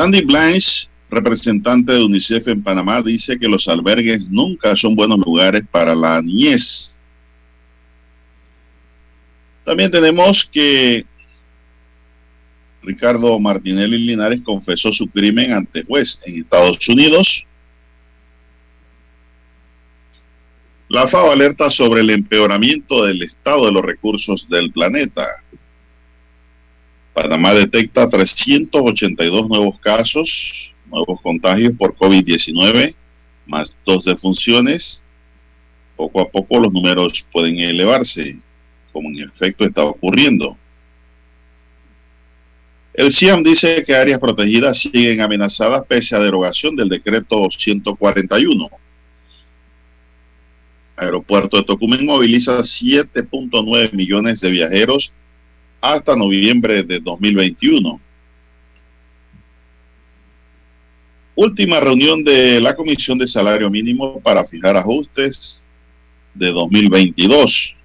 Sandy Blanche, representante de UNICEF en Panamá, dice que los albergues nunca son buenos lugares para la niñez. También tenemos que Ricardo Martinelli Linares confesó su crimen ante juez en Estados Unidos. La FAO alerta sobre el empeoramiento del estado de los recursos del planeta. Panamá detecta 382 nuevos casos, nuevos contagios por COVID-19, más dos defunciones. Poco a poco los números pueden elevarse, como en efecto está ocurriendo. El CIAM dice que áreas protegidas siguen amenazadas pese a derogación del decreto 141. Aeropuerto de Tocumen moviliza 7.9 millones de viajeros hasta noviembre de 2021. Última reunión de la Comisión de Salario Mínimo para fijar ajustes de 2022.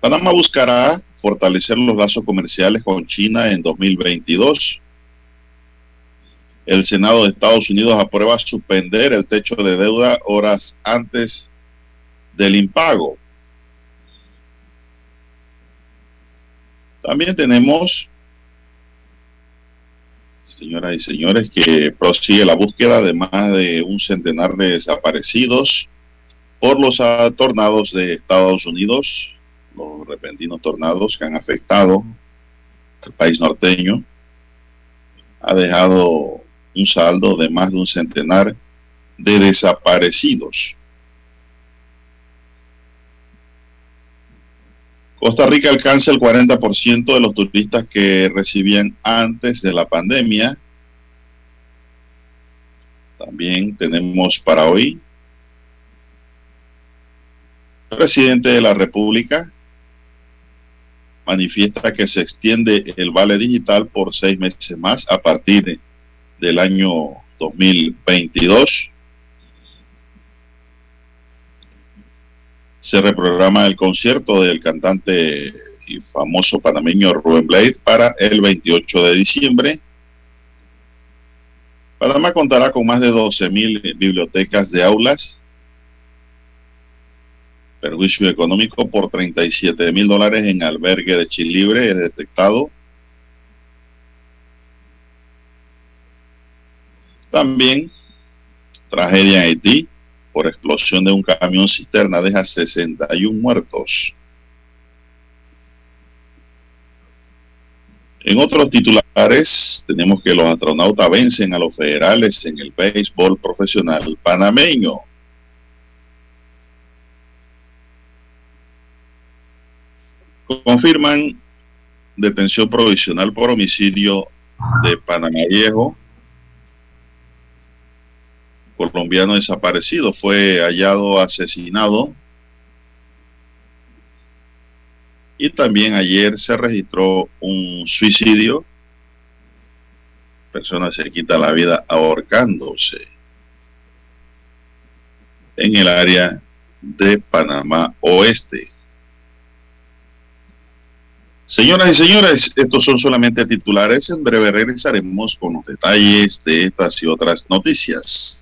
Panamá buscará fortalecer los lazos comerciales con China en 2022. El Senado de Estados Unidos aprueba suspender el techo de deuda horas antes del impago. También tenemos, señoras y señores, que prosigue la búsqueda de más de un centenar de desaparecidos por los tornados de Estados Unidos, los repentinos tornados que han afectado al país norteño. Ha dejado un saldo de más de un centenar de desaparecidos. Costa Rica alcanza el 40% de los turistas que recibían antes de la pandemia. También tenemos para hoy presidente de la República manifiesta que se extiende el vale digital por seis meses más a partir del año 2022. Se reprograma el concierto del cantante y famoso panameño Rubén Blade para el 28 de diciembre. Panamá contará con más de 12.000 bibliotecas de aulas. Perjuicio económico por 37 mil dólares en albergue de Chilibre es detectado. También tragedia en Haití por explosión de un camión cisterna deja 61 muertos. En otros titulares, tenemos que los astronautas vencen a los federales en el béisbol profesional panameño. Confirman detención provisional por homicidio de Panamá Viejo colombiano desaparecido. Fue hallado asesinado. Y también ayer se registró un suicidio. Persona se quita la vida ahorcándose en el área de Panamá Oeste. Señoras y señores, estos son solamente titulares. En breve regresaremos con los detalles de estas y otras noticias.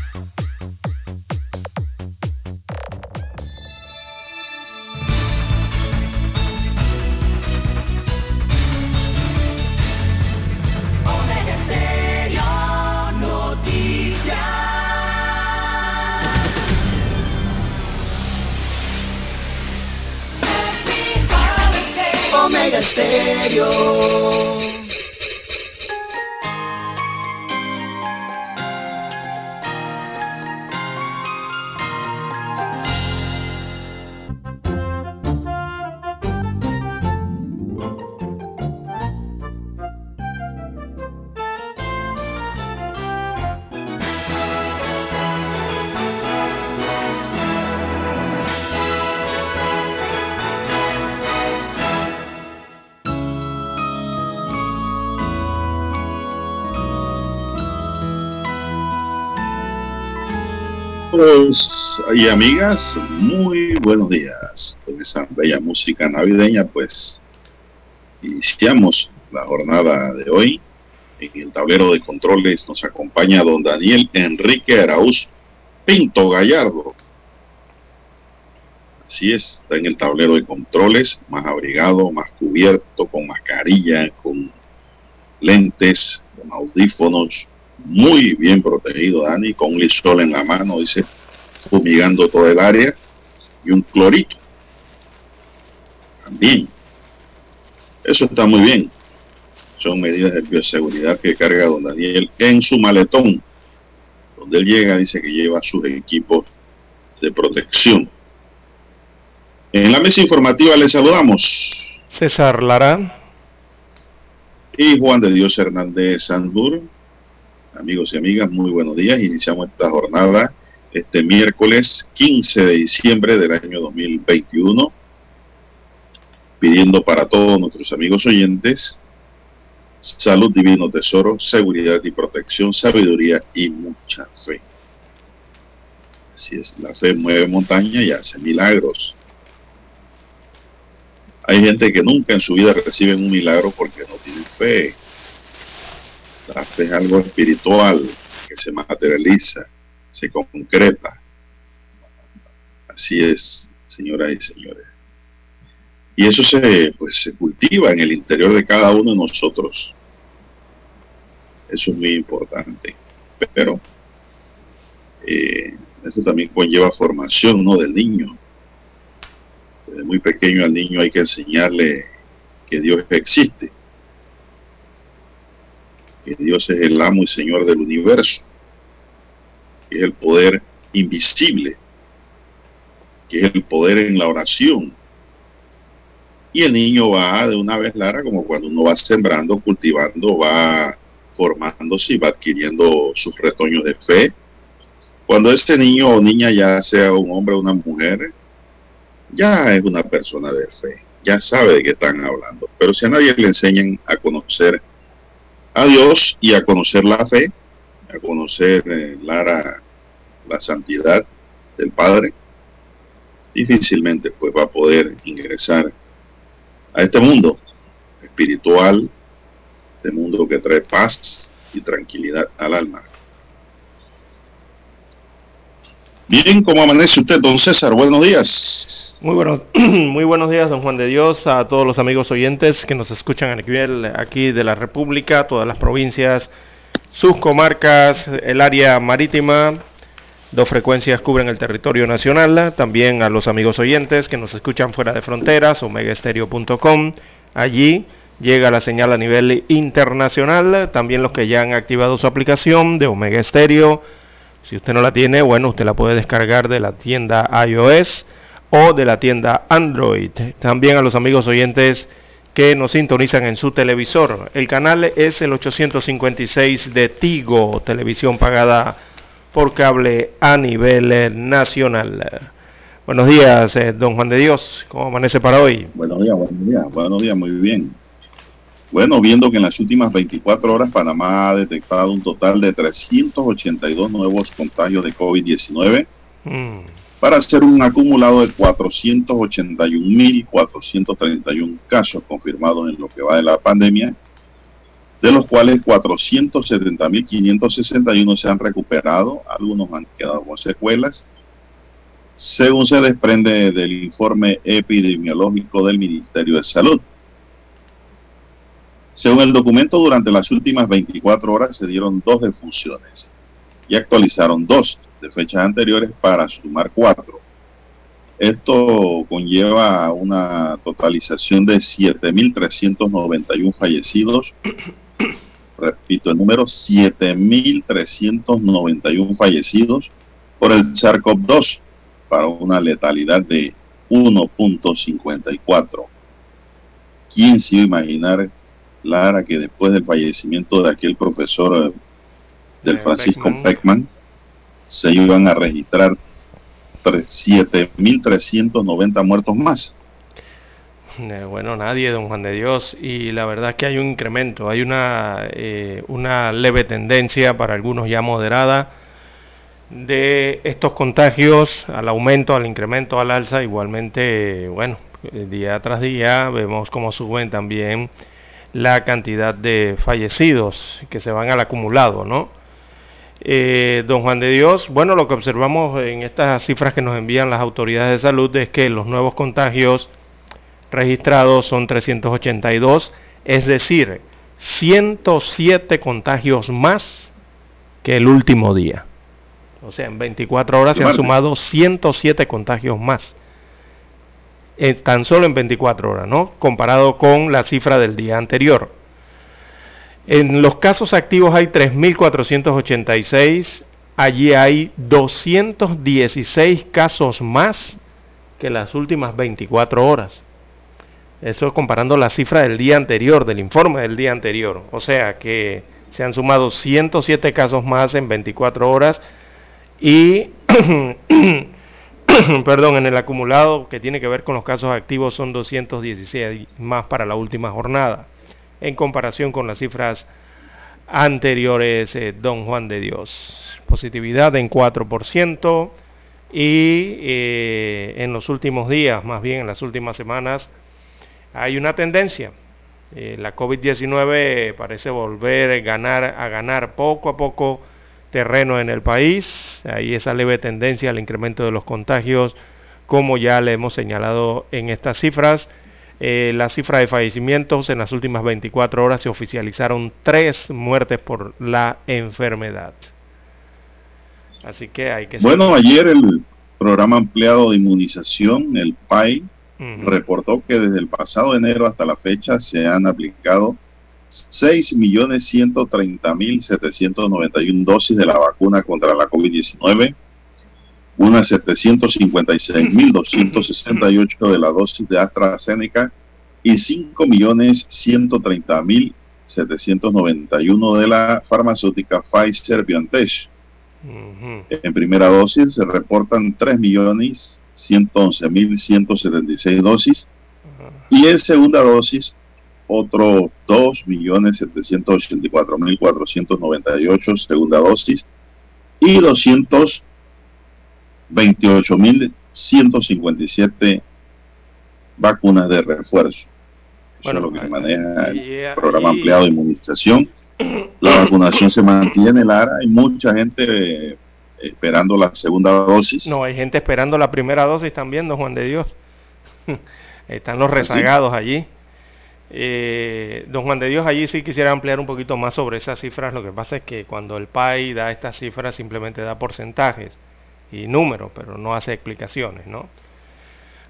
Omega Stereo. Y amigas, muy buenos días. Con esa bella música navideña, pues iniciamos la jornada de hoy. En el tablero de controles nos acompaña don Daniel Enrique Araúz Pinto Gallardo. Así es, está en el tablero de controles, más abrigado, más cubierto, con mascarilla, con lentes, con audífonos, muy bien protegido, Dani, con un lisol en la mano, dice, fumigando todo el área, y un clorito. También. Eso está muy bien. Son medidas de bioseguridad que carga don Daniel en su maletón. Donde él llega, dice que lleva sus equipos de protección. En la mesa informativa le saludamos. César Lara. Y Juan de Dios Hernández Sandur. Amigos y amigas, muy buenos días. Iniciamos esta jornada este miércoles 15 de diciembre del año 2021, pidiendo para todos nuestros amigos oyentes salud, divino tesoro, seguridad y protección, sabiduría y mucha fe. Así es, la fe mueve montaña y hace milagros. Hay gente que nunca en su vida reciben un milagro porque no tienen fe. La fe es algo espiritual que se materializa, se concreta. Así es, señoras y señores. Y eso se, pues, se cultiva en el interior de cada uno de nosotros. Eso es muy importante. Pero eh, eso también conlleva formación ¿no? del niño. Desde muy pequeño al niño hay que enseñarle que Dios existe que Dios es el amo y señor del universo, que es el poder invisible, que es el poder en la oración. Y el niño va de una vez, Lara, como cuando uno va sembrando, cultivando, va formándose y va adquiriendo sus retoños de fe. Cuando este niño o niña ya sea un hombre o una mujer, ya es una persona de fe, ya sabe de qué están hablando. Pero si a nadie le enseñan a conocer a Dios y a conocer la fe, a conocer eh, Lara, la santidad del Padre, difícilmente pues va a poder ingresar a este mundo espiritual, este mundo que trae paz y tranquilidad al alma. Bien, ¿cómo amanece usted, don César? Buenos días. Muy, bueno, muy buenos días, don Juan de Dios, a todos los amigos oyentes que nos escuchan a nivel aquí de la República, todas las provincias, sus comarcas, el área marítima. Dos frecuencias cubren el territorio nacional. También a los amigos oyentes que nos escuchan fuera de fronteras, omegaestereo.com. Allí llega la señal a nivel internacional. También los que ya han activado su aplicación de Omega Stereo si usted no la tiene, bueno, usted la puede descargar de la tienda iOS o de la tienda Android. También a los amigos oyentes que nos sintonizan en su televisor. El canal es el 856 de Tigo, televisión pagada por cable a nivel nacional. Buenos días, eh, don Juan de Dios. ¿Cómo amanece para hoy? Buenos días, buenos días, buenos días, muy bien. Bueno, viendo que en las últimas 24 horas Panamá ha detectado un total de 382 nuevos contagios de COVID-19 mm. Para hacer un acumulado de 481.431 casos confirmados en lo que va de la pandemia, de los cuales 470.561 se han recuperado, algunos han quedado con secuelas, según se desprende del informe epidemiológico del Ministerio de Salud. Según el documento, durante las últimas 24 horas se dieron dos defunciones y actualizaron dos de fechas anteriores para sumar cuatro. Esto conlleva una totalización de 7.391 fallecidos. Repito el número, 7.391 fallecidos por el SARS-CoV-2 para una letalidad de 1.54. ¿Quién se iba a imaginar Lara que después del fallecimiento de aquel profesor eh, del Francisco Peckman, se iban a registrar 7.390 muertos más. Eh, bueno, nadie, don Juan de Dios, y la verdad es que hay un incremento, hay una, eh, una leve tendencia para algunos ya moderada de estos contagios al aumento, al incremento, al alza, igualmente, bueno, día tras día vemos cómo suben también la cantidad de fallecidos que se van al acumulado, ¿no? Eh, don Juan de Dios, bueno, lo que observamos en estas cifras que nos envían las autoridades de salud es que los nuevos contagios registrados son 382, es decir, 107 contagios más que el último día. O sea, en 24 horas se han sumado 107 contagios más tan solo en 24 horas, ¿no? Comparado con la cifra del día anterior. En los casos activos hay 3.486, allí hay 216 casos más que las últimas 24 horas. Eso comparando la cifra del día anterior, del informe del día anterior. O sea que se han sumado 107 casos más en 24 horas y perdón, en el acumulado que tiene que ver con los casos activos son 216 más para la última jornada, en comparación con las cifras anteriores, eh, don Juan de Dios. Positividad en 4% y eh, en los últimos días, más bien en las últimas semanas, hay una tendencia. Eh, la COVID-19 parece volver a ganar, a ganar poco a poco terreno en el país. Hay esa leve tendencia al incremento de los contagios, como ya le hemos señalado en estas cifras. Eh, la cifra de fallecimientos en las últimas 24 horas se oficializaron tres muertes por la enfermedad. Así que hay que... Bueno, ayer el programa ampliado de inmunización, el PAI, reportó que desde el pasado enero hasta la fecha se han aplicado 6.130.791 dosis de la vacuna contra la COVID-19, unas 756.268 de la dosis de AstraZeneca y 5.130.791 de la farmacéutica Pfizer BioNTech. En primera dosis se reportan 3.111.176 dosis y en segunda dosis otros 2.784.498 segunda dosis y 228.157 vacunas de refuerzo. Eso es lo que maneja el programa ampliado de inmunización. La vacunación se mantiene, Lara. Hay mucha gente eh, esperando la segunda dosis. No, hay gente esperando la primera dosis también, don Juan de Dios. Están los ¿Ah, rezagados allí. Eh, don Juan de Dios, allí sí quisiera ampliar un poquito más sobre esas cifras. Lo que pasa es que cuando el PAI da estas cifras simplemente da porcentajes y números, pero no hace explicaciones, ¿no?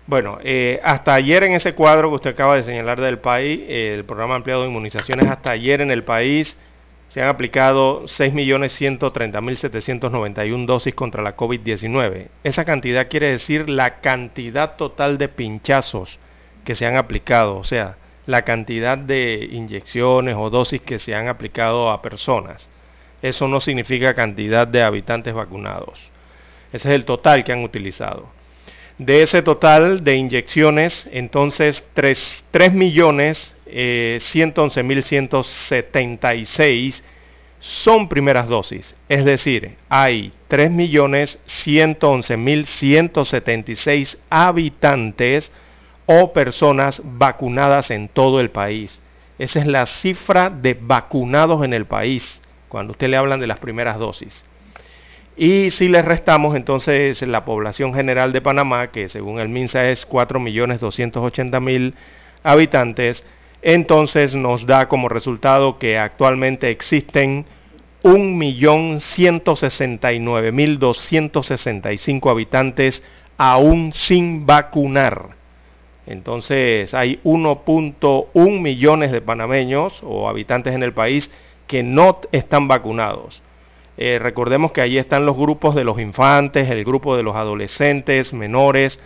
Bueno, eh, hasta ayer en ese cuadro que usted acaba de señalar del PAI, el programa ampliado de inmunizaciones, hasta ayer en el país se han aplicado 6.130.791 dosis contra la COVID-19. Esa cantidad quiere decir la cantidad total de pinchazos que se han aplicado, o sea, la cantidad de inyecciones o dosis que se han aplicado a personas. Eso no significa cantidad de habitantes vacunados. Ese es el total que han utilizado. De ese total de inyecciones, entonces 3, 3 millones eh, 111.176 son primeras dosis. Es decir, hay 3.111.176 habitantes o personas vacunadas en todo el país. Esa es la cifra de vacunados en el país, cuando usted le hablan de las primeras dosis. Y si le restamos entonces la población general de Panamá, que según el MINSA es 4.280.000 habitantes, entonces nos da como resultado que actualmente existen 1.169.265 habitantes aún sin vacunar. Entonces hay 1.1 millones de panameños o habitantes en el país que no están vacunados. Eh, recordemos que allí están los grupos de los infantes, el grupo de los adolescentes menores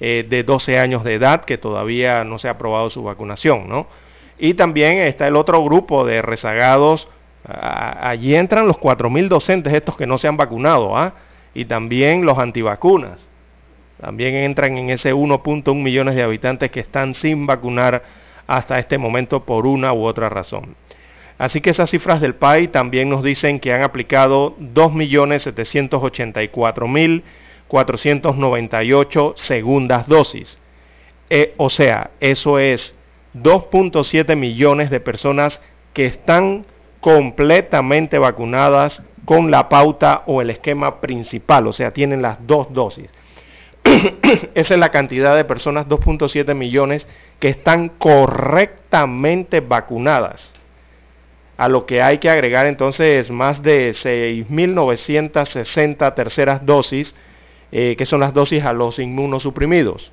eh, de 12 años de edad que todavía no se ha aprobado su vacunación, ¿no? Y también está el otro grupo de rezagados. allí entran los 4.000 docentes estos que no se han vacunado, ¿ah? Y también los antivacunas. También entran en ese 1.1 millones de habitantes que están sin vacunar hasta este momento por una u otra razón. Así que esas cifras del PAI también nos dicen que han aplicado 2.784.498 segundas dosis. Eh, o sea, eso es 2.7 millones de personas que están completamente vacunadas con la pauta o el esquema principal, o sea, tienen las dos dosis. Esa es la cantidad de personas, 2.7 millones, que están correctamente vacunadas. A lo que hay que agregar entonces más de 6.960 terceras dosis, eh, que son las dosis a los inmunosuprimidos.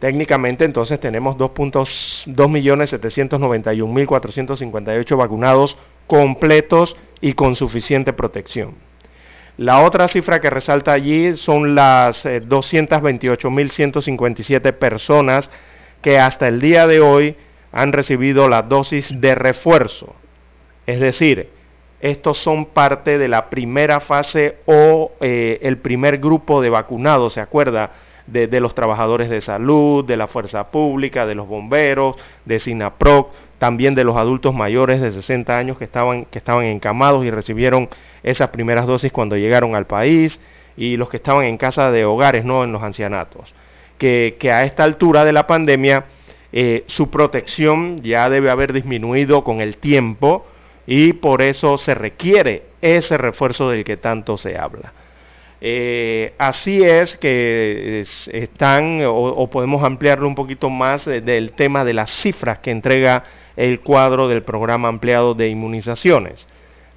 Técnicamente entonces tenemos 2.791.458 vacunados completos y con suficiente protección. La otra cifra que resalta allí son las 228.157 eh, personas que hasta el día de hoy han recibido la dosis de refuerzo. Es decir, estos son parte de la primera fase o eh, el primer grupo de vacunados, ¿se acuerda? de, los trabajadores de salud, de la fuerza pública, de los bomberos, de SINAPROC, también de los adultos mayores de 60 años que estaban, que estaban encamados y recibieron esas primeras dosis cuando llegaron al país, y los que estaban en casa de hogares, no en los ancianatos. Que, a esta altura de la pandemia eh, su protección ya debe haber disminuido con el tiempo y por eso se requiere ese refuerzo del que tanto se habla. Eh, así es que están, o, podemos ampliarlo un poquito más eh, del tema de las cifras que entrega el cuadro del programa ampliado de inmunizaciones.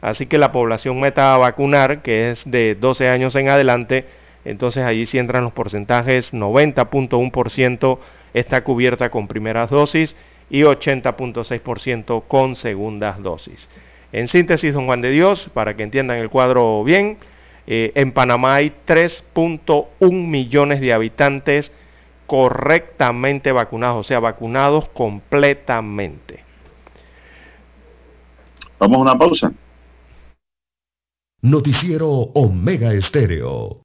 Así que la población meta a vacunar, que es de 12 años en adelante, entonces allí sí entran los porcentajes, 90.1% está cubierta con primeras dosis y 80.6% con segundas dosis. En síntesis, don Juan de Dios, para que entiendan el cuadro bien, eh, en Panamá hay 3.1 millones de habitantes correctamente vacunados, o sea, vacunados completamente. Vamos a una pausa. Noticiero Omega Estéreo.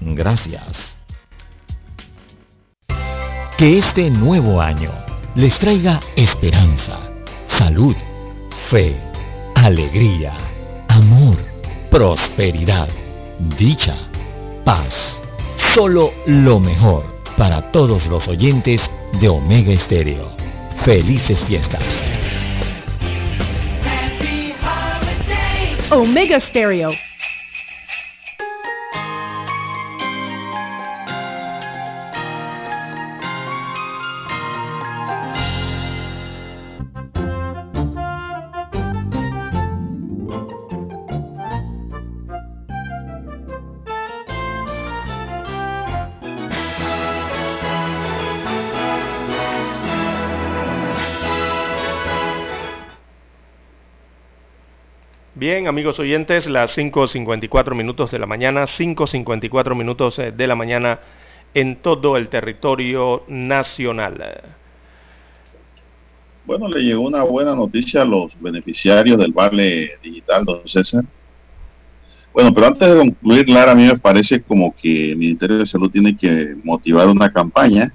Gracias. Que este nuevo año les traiga esperanza, salud, fe, alegría, amor, prosperidad, dicha, paz. Solo lo mejor para todos los oyentes de Omega Estéreo. Felices fiestas. Omega Stereo. Bien, amigos oyentes, las 5.54 minutos de la mañana, 5.54 minutos eh, de la mañana en todo el territorio nacional. Bueno, le llegó una buena noticia a los beneficiarios del Vale Digital, don César. Bueno, pero antes de concluir, Lara, a mí me parece como que el Ministerio de Salud tiene que motivar una campaña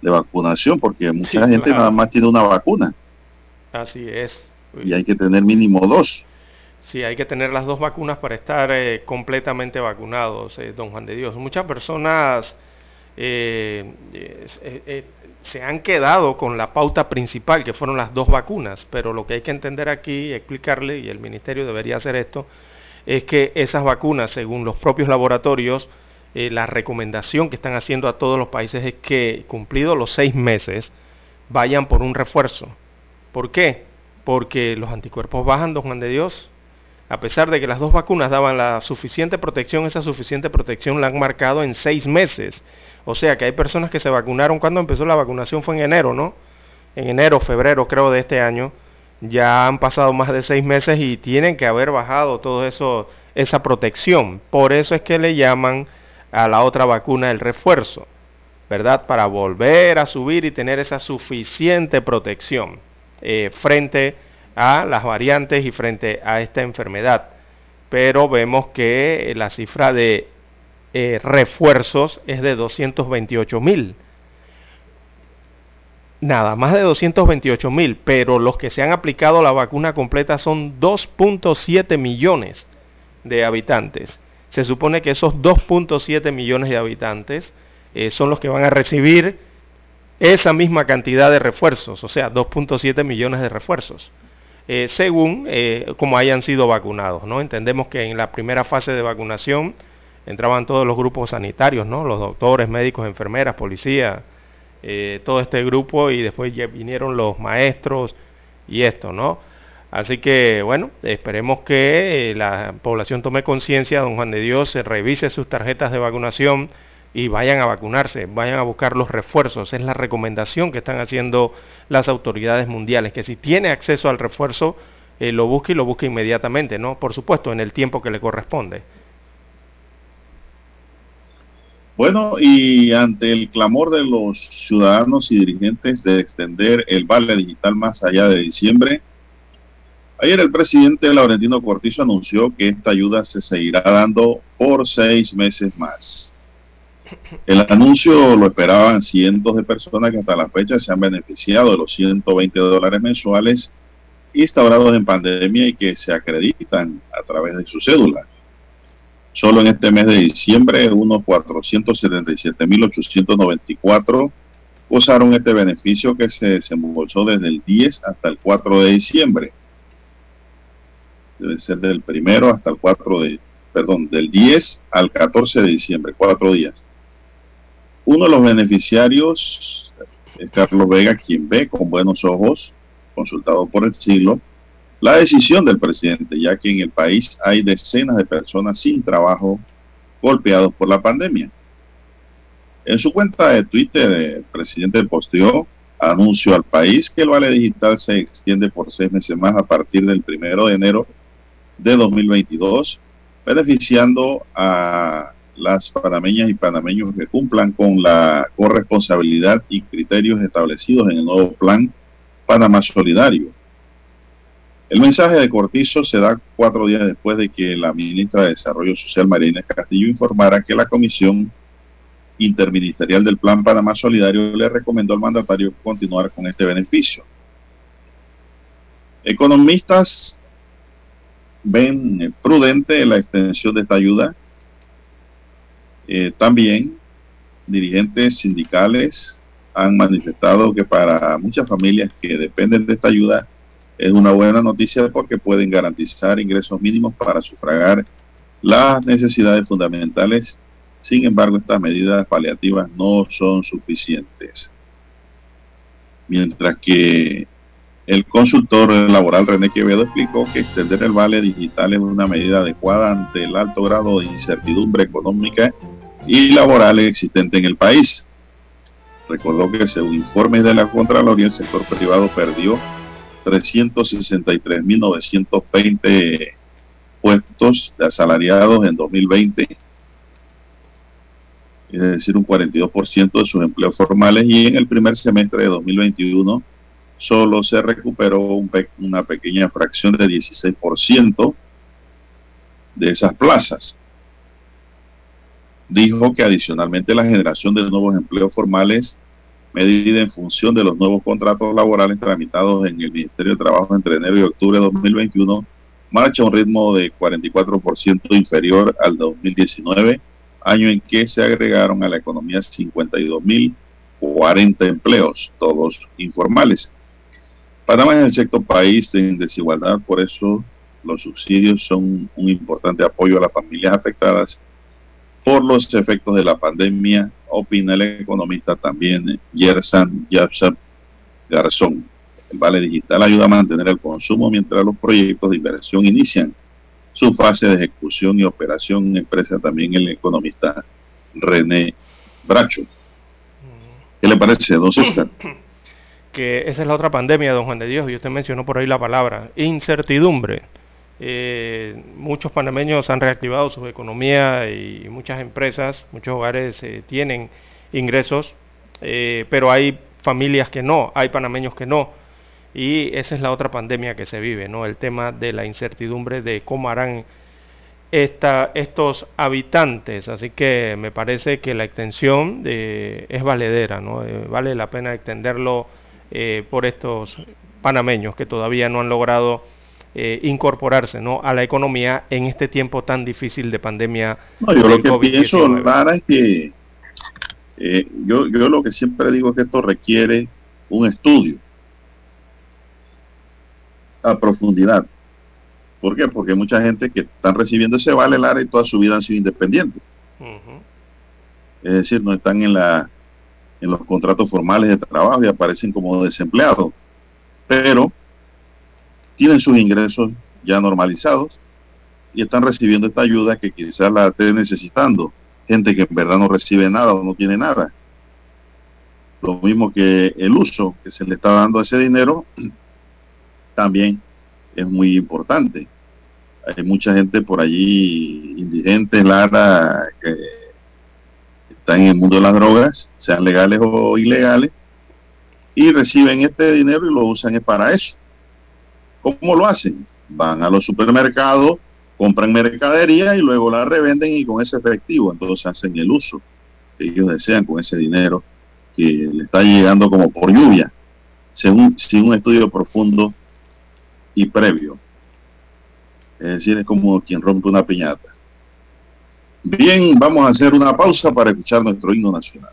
de vacunación, porque mucha Sí, gente claro. nada más tiene una vacuna Así es. Y hay que tener mínimo dos. Sí, hay que tener las dos vacunas para estar eh, completamente vacunados, eh, don Juan de Dios. Muchas personas eh, se han quedado con la pauta principal, que fueron las dos vacunas, pero lo que hay que entender aquí y explicarle, y el Ministerio debería hacer esto, es que esas vacunas, según los propios laboratorios, la recomendación que están haciendo a todos los países es que, cumplidos los seis meses, vayan por un refuerzo. ¿Por qué? Porque los anticuerpos bajan, don Juan de Dios. A pesar de que las dos vacunas daban la suficiente protección, esa suficiente protección la han marcado en seis meses. O sea que hay personas que se vacunaron cuando empezó la vacunación, fue en enero, ¿no? En enero, febrero creo de este año. Ya han pasado más de seis meses y tienen que haber bajado todo eso, esa protección. Por eso es que le llaman a la otra vacuna el refuerzo, ¿verdad? Para volver a subir y tener esa suficiente protección eh, frente a las variantes y frente a esta enfermedad. Pero vemos que la cifra de eh, refuerzos es de 228 mil. Nada más de 228 mil, pero los que se han aplicado la vacuna completa son 2.7 millones de habitantes. Se supone que esos 2.7 millones de habitantes eh, son los que van a recibir esa misma cantidad de refuerzos, o sea, 2.7 millones de refuerzos, eh, según eh, como hayan sido vacunados. ¿no? Entendemos que en la primera fase de vacunación entraban todos los grupos sanitarios, ¿no? los doctores, médicos, enfermeras, policía, eh, todo este grupo y después ya vinieron los maestros y esto, ¿no? Así que, bueno, esperemos que eh, la población tome conciencia, don Juan de Dios, se revise sus tarjetas de vacunación y vayan a vacunarse, vayan a buscar los refuerzos. Es la recomendación que están haciendo las autoridades mundiales, que si tiene acceso al refuerzo, eh, lo busque y lo busque inmediatamente, ¿no? Por supuesto, en el tiempo que le corresponde. Bueno, y ante el clamor de los ciudadanos y dirigentes de extender el vale digital más allá de diciembre, ayer el presidente Laurentino Cortizo anunció que esta ayuda se seguirá dando por seis meses más. El anuncio lo esperaban cientos de personas que hasta la fecha se han beneficiado de los 120 dólares mensuales instaurados en pandemia y que se acreditan a través de su cédula. Solo en este mes de diciembre, unos 477.894 gozaron este beneficio que se desembolsó desde el 10 hasta el 4 de diciembre. Debe ser del primero hasta el 4 de, perdón, del 10 al 14 de diciembre, cuatro días. Uno de los beneficiarios es Carlos Vega, quien ve con buenos ojos, consultado por el siglo, la decisión del presidente, ya que en el país hay decenas de personas sin trabajo golpeados por la pandemia. En su cuenta de Twitter, el presidente posteó anuncio al país que el vale digital se extiende por seis meses más a partir del primero de enero de 2022, beneficiando a las panameñas y panameños que cumplan con la corresponsabilidad y criterios establecidos en el nuevo plan Panamá Solidario. El mensaje de Cortizo se da cuatro días después de que la ministra de Desarrollo Social, Marina Castillo, informara que la Comisión Interministerial del Plan Panamá Solidario le recomendó al mandatario continuar con este beneficio. Economistas ven prudente la extensión de esta ayuda. Eh, también dirigentes sindicales han manifestado que para muchas familias que dependen de esta ayuda es una buena noticia porque pueden garantizar ingresos mínimos para sufragar las necesidades fundamentales sin embargo, estas medidas paliativas no son suficientes. Mientras que el consultor laboral René Quevedo explicó que extender el vale digital es una medida adecuada ante el alto grado de incertidumbre económica y laboral existente en el país. Recordó que según informes de la Contraloría, el sector privado perdió 363.920 puestos de asalariados en 2020 es decir, un 42% de sus empleos formales y en el primer semestre de 2021 solo se recuperó una pequeña fracción de 16% de esas plazas. Dijo que adicionalmente la generación de nuevos empleos formales, medida en función de los nuevos contratos laborales tramitados en el Ministerio de Trabajo entre enero y octubre de 2021, marcha a un ritmo de 44% inferior al 2019 año en que se agregaron a la economía 52.040 empleos, todos informales. Panamá es el sexto país en desigualdad, por eso los subsidios son un importante apoyo a las familias afectadas por los efectos de la pandemia, opina el economista también Yersan Yapsap Garzón. El vale digital ayuda a mantener el consumo mientras los proyectos de inversión inician su fase de ejecución y operación empresa también el economista René Bracho. ¿Qué le parece, don César? Que esa es la otra pandemia, don Juan de Dios, y usted mencionó por ahí la palabra, incertidumbre. Eh, muchos panameños han reactivado su economía y muchas empresas, muchos hogares eh, tienen ingresos, eh, pero hay familias que no, hay panameños que no. Y esa es la otra pandemia que se vive, ¿no? El tema de la incertidumbre de cómo harán esta, estos habitantes. Así que me parece que la extensión de, es valedera, ¿no? Eh, vale la pena extenderlo eh, por estos panameños que todavía no han logrado eh, incorporarse ¿no? a la economía en este tiempo tan difícil de pandemia. No, yo lo que pienso, Lara, es que yo, yo lo que siempre digo es que esto requiere un estudio a profundidad. ¿Por qué? Porque hay mucha gente que están recibiendo ese vale Lara y toda su vida han sido independientes. Es decir, no están en, la, en los contratos formales de trabajo y aparecen como desempleados. Pero tienen sus ingresos ya normalizados y están recibiendo esta ayuda que quizás la estén necesitando. Gente que en verdad no recibe nada o no tiene nada. Lo mismo que el uso que se le está dando a ese dinero también es muy importante. Hay mucha gente por allí indigente, Lara, que están en el mundo de las drogas, sean legales o ilegales, y reciben este dinero y lo usan para eso. ¿Cómo lo hacen? Van a los supermercados, compran mercadería y luego la revenden y con ese efectivo entonces hacen el uso que ellos desean con ese dinero que le está llegando como por lluvia, según sin un estudio profundo y previo. Es decir, es como quien rompe una piñata. Bien, vamos a hacer una pausa para escuchar nuestro himno nacional.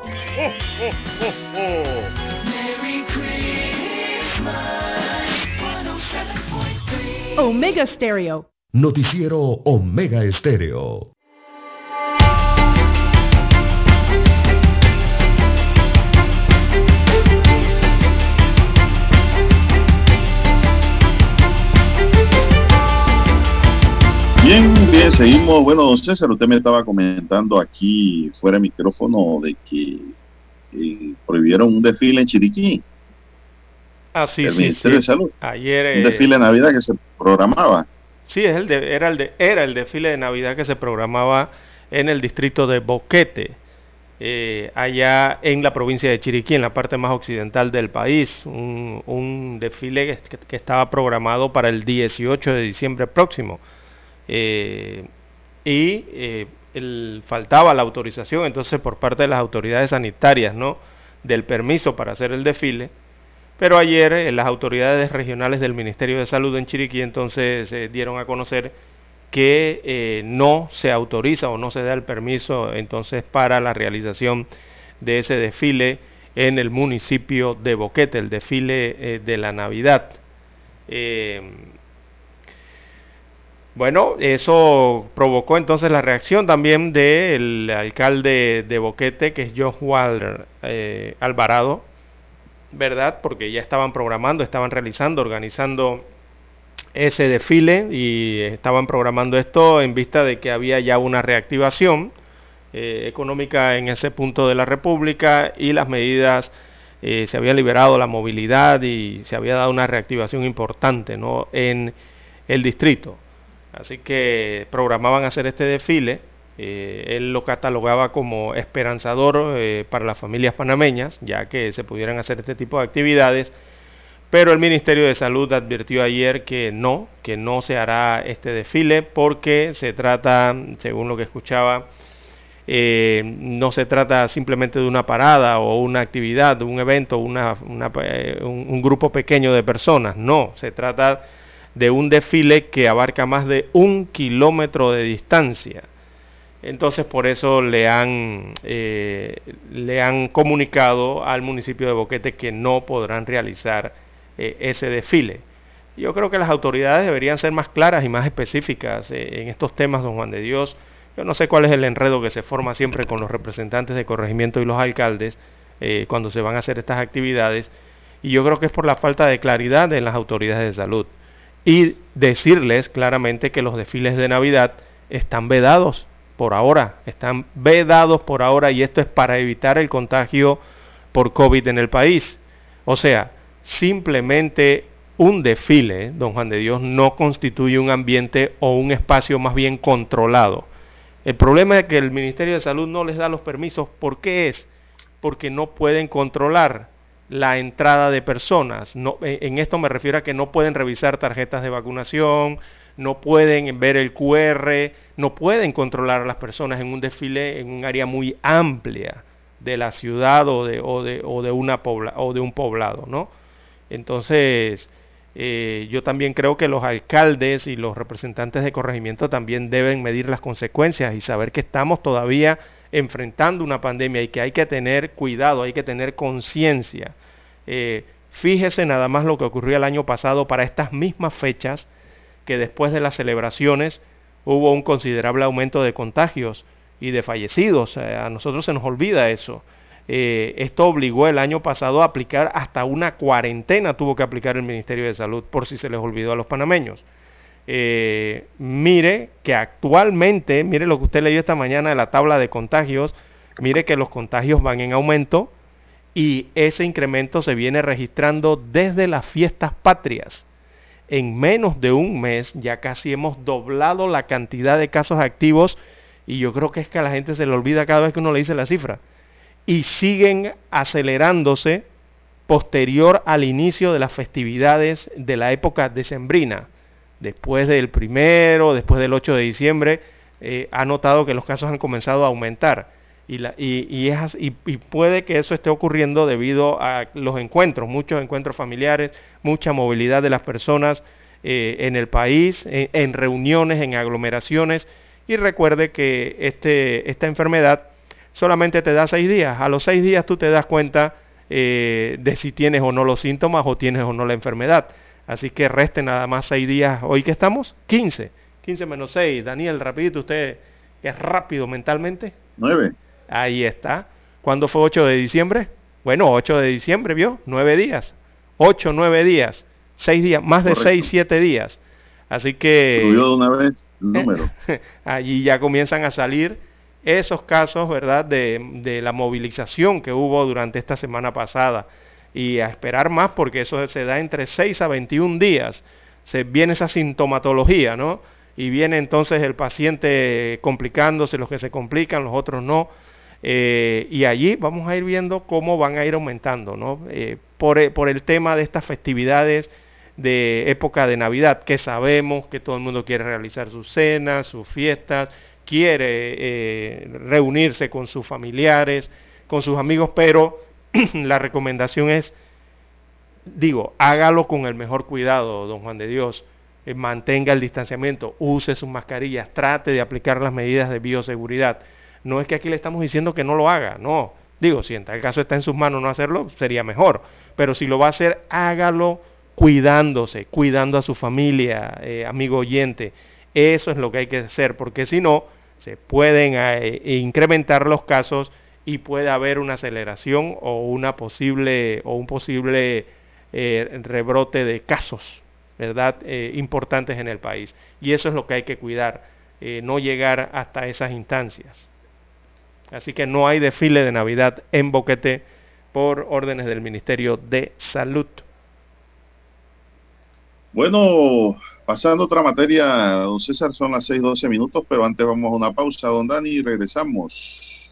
Omega Stereo. Noticiero Omega Estéreo. Bien, bien, seguimos. Bueno, don César, usted me estaba comentando aquí fuera de micrófono de que eh, prohibieron un desfile en Chiriquí. Ah, sí, el sí, Ministerio sí. de Salud. Ayer... Un eh, desfile de Navidad que se programaba. Sí, es el de- era, el de- era el desfile de Navidad que se programaba en el distrito de Boquete, eh, allá en la provincia de Chiriquí, en la parte más occidental del país. Un, un desfile que, que estaba programado para el 18 de diciembre próximo. Eh, y eh, el- faltaba la autorización entonces por parte de las autoridades sanitarias, ¿no? Del permiso para hacer el desfile. Pero ayer eh, las autoridades regionales del Ministerio de Salud en Chiriquí entonces eh, dieron a conocer que eh, no se autoriza o no se da el permiso entonces para la realización de ese desfile en el municipio de Boquete, el desfile eh, de la Navidad. Eh, bueno, eso provocó entonces la reacción también del alcalde de Boquete, que es Josh Waller eh, Alvarado, ¿verdad? Porque ya estaban programando, estaban realizando, organizando ese desfile y estaban programando esto en vista de que había ya una reactivación eh, económica en ese punto de la República y las medidas, eh, se había liberado la movilidad y se había dado una reactivación importante ¿no? en el distrito. Así que programaban hacer este desfile. Eh, él lo catalogaba como esperanzador eh, para las familias panameñas, ya que se pudieran hacer este tipo de actividades. Pero el Ministerio de Salud advirtió ayer que no, que no se hará este desfile porque se trata, según lo que escuchaba, eh, no se trata simplemente de una parada o una actividad, un evento, una, eh, un grupo pequeño de personas. No, se trata de un desfile que abarca más de un kilómetro de distancia. Entonces por eso le han, eh, le han comunicado al municipio de Boquete que no podrán realizar eh, ese desfile. Yo creo que las autoridades deberían ser más claras y más específicas eh, en estos temas, don Juan de Dios. Yo no sé cuál es el enredo que se forma siempre con los representantes de corregimiento y los alcaldes eh, cuando se van a hacer estas actividades. Y yo creo que es por la falta de claridad en las autoridades de salud. Y decirles claramente que los desfiles de Navidad están vedados por ahora, están vedados por ahora y esto es para evitar el contagio por COVID en el país. O sea, simplemente un desfile, don Juan de Dios, no constituye un ambiente o un espacio más bien controlado. El problema es que el Ministerio de Salud no les da los permisos. ¿Por qué es? Porque no pueden controlar la entrada de personas. No, en esto me refiero a que no pueden revisar tarjetas de vacunación, no pueden ver el QR, no pueden controlar a las personas en un desfile en un área muy amplia de la ciudad o de, o de, o de, una pobla, o de un poblado, ¿no? Entonces, eh, yo también creo que los alcaldes y los representantes de corregimiento también deben medir las consecuencias y saber que estamos todavía enfrentando una pandemia y que hay que tener cuidado, hay que tener conciencia. Eh, fíjese nada más lo que ocurrió el año pasado para estas mismas fechas, que después de las celebraciones hubo un considerable aumento de contagios y de fallecidos. Eh, a nosotros se nos olvida eso. Eh, esto obligó el año pasado a aplicar hasta una cuarentena, tuvo que aplicar el Ministerio de Salud por si se les olvidó a los panameños. Eh, mire que actualmente, mire lo que usted leyó esta mañana de la tabla de contagios, mire que los contagios van en aumento y ese incremento se viene registrando desde las fiestas patrias. En menos de un mes ya casi hemos doblado la cantidad de casos activos y yo creo que es que a la gente se le olvida cada vez que uno le dice la cifra. y siguen acelerándose posterior al inicio de las festividades de la época decembrina. Después del primero, después del 8 de diciembre, eh, ha notado que los casos han comenzado a aumentar. Y, y, puede que eso esté ocurriendo debido a los encuentros, muchos encuentros familiares, mucha movilidad de las personas eh, en el país, en, reuniones, en aglomeraciones. Y recuerde que este, esta enfermedad solamente te da seis días. A los seis días tú te das cuenta eh, de si tienes o no los síntomas o tienes o no la enfermedad. Así que reste nada más seis días. Hoy que estamos, 15. 15 menos 6. Daniel, rapidito, usted que es rápido mentalmente. 9. Ahí está. ¿Cuándo fue 8 de diciembre? Bueno, 8 de diciembre, ¿vio? 9 días. 8, 9 días. 6 días, más de 6, 7 días. Así que... Subió de una vez el número. allí ya comienzan a salir esos casos, ¿verdad?, de, la movilización que hubo durante esta semana pasada. Y a esperar más porque eso se da entre 6 a 21 días. Se viene esa sintomatología, ¿no? Y viene entonces el paciente complicándose, los que se complican, los otros no. Eh, y allí vamos a ir viendo cómo van a ir aumentando, ¿no? Eh, por, por el tema de estas festividades de época de Navidad, que sabemos que todo el mundo quiere realizar sus cenas, sus fiestas, quiere eh, reunirse con sus familiares, con sus amigos, pero la recomendación es, digo, hágalo con el mejor cuidado, don Juan de Dios. Eh, mantenga el distanciamiento, use sus mascarillas, trate de aplicar las medidas de bioseguridad. No es que aquí le estamos diciendo que no lo haga, no. Digo, si en tal caso está en sus manos no hacerlo, sería mejor. Pero si lo va a hacer, hágalo cuidándose, cuidando a su familia, eh, amigo oyente. Eso es lo que hay que hacer, porque si no, se pueden eh, incrementar los casos y puede haber una aceleración o una posible o un posible eh, rebrote de casos, ¿verdad? Eh, importantes en el país. Y eso es lo que hay que cuidar, no llegar hasta esas instancias. Así que no hay desfile de Navidad en Boquete por órdenes del Ministerio de Salud. Bueno, Pasando a otra materia, don César, son las 6:12 minutos, pero antes vamos a una pausa, don Dani, y regresamos.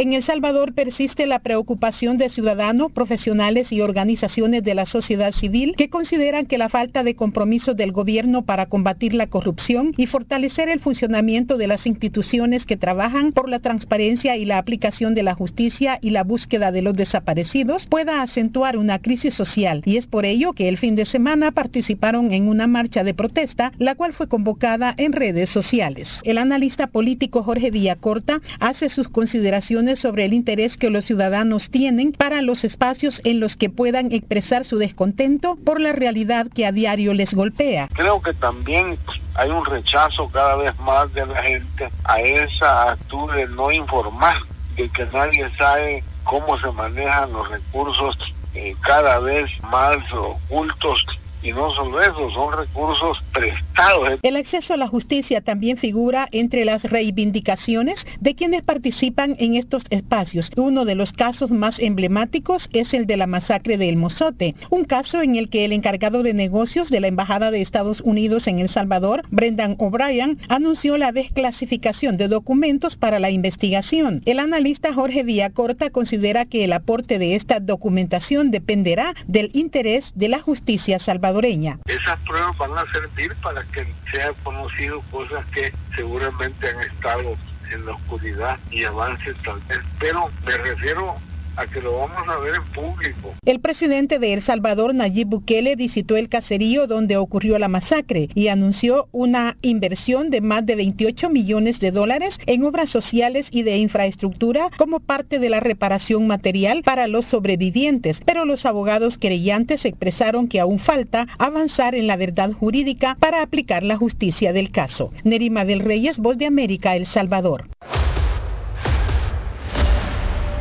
En El Salvador persiste la preocupación de ciudadanos, profesionales y organizaciones de la sociedad civil que consideran que la falta de compromiso del gobierno para combatir la corrupción y fortalecer el funcionamiento de las instituciones que trabajan por la transparencia y la aplicación de la justicia y la búsqueda de los desaparecidos pueda acentuar una crisis social y es por ello que el fin de semana participaron en una marcha de protesta, la cual fue convocada en redes sociales. El analista político Jorge Corta hace sus consideraciones sobre el interés que los ciudadanos tienen para los espacios en los que puedan expresar su descontento por la realidad que a diario les golpea. Creo que también hay un rechazo cada vez más de la gente a esa actitud de no informar, de que nadie sabe cómo se manejan los recursos eh, cada vez más ocultos y no solo eso, son recursos prestados. El acceso a la justicia también figura entre las reivindicaciones de quienes participan en estos espacios. Uno de los casos más emblemáticos es el de la masacre de El Mozote, un caso en el que el encargado de negocios de la Embajada de Estados Unidos en El Salvador, Brendan O'Brien, anunció la desclasificación de documentos para la investigación. El analista Jorge Corta considera que el aporte de esta documentación dependerá del interés de la justicia salvadoreña esas pruebas van a servir para que sean conocido cosas que seguramente han estado en la oscuridad y avance tal vez. Pero me refiero a que lo vamos a ver en público. El presidente de El Salvador, Nayib Bukele, visitó el caserío donde ocurrió la masacre y anunció una inversión de más de 28 millones de dólares en obras sociales y de infraestructura como parte de la reparación material para los sobrevivientes, pero los abogados querellantes expresaron que aún falta avanzar en la verdad jurídica para aplicar la justicia del caso. Nerima del Reyes, Voz de América, El Salvador.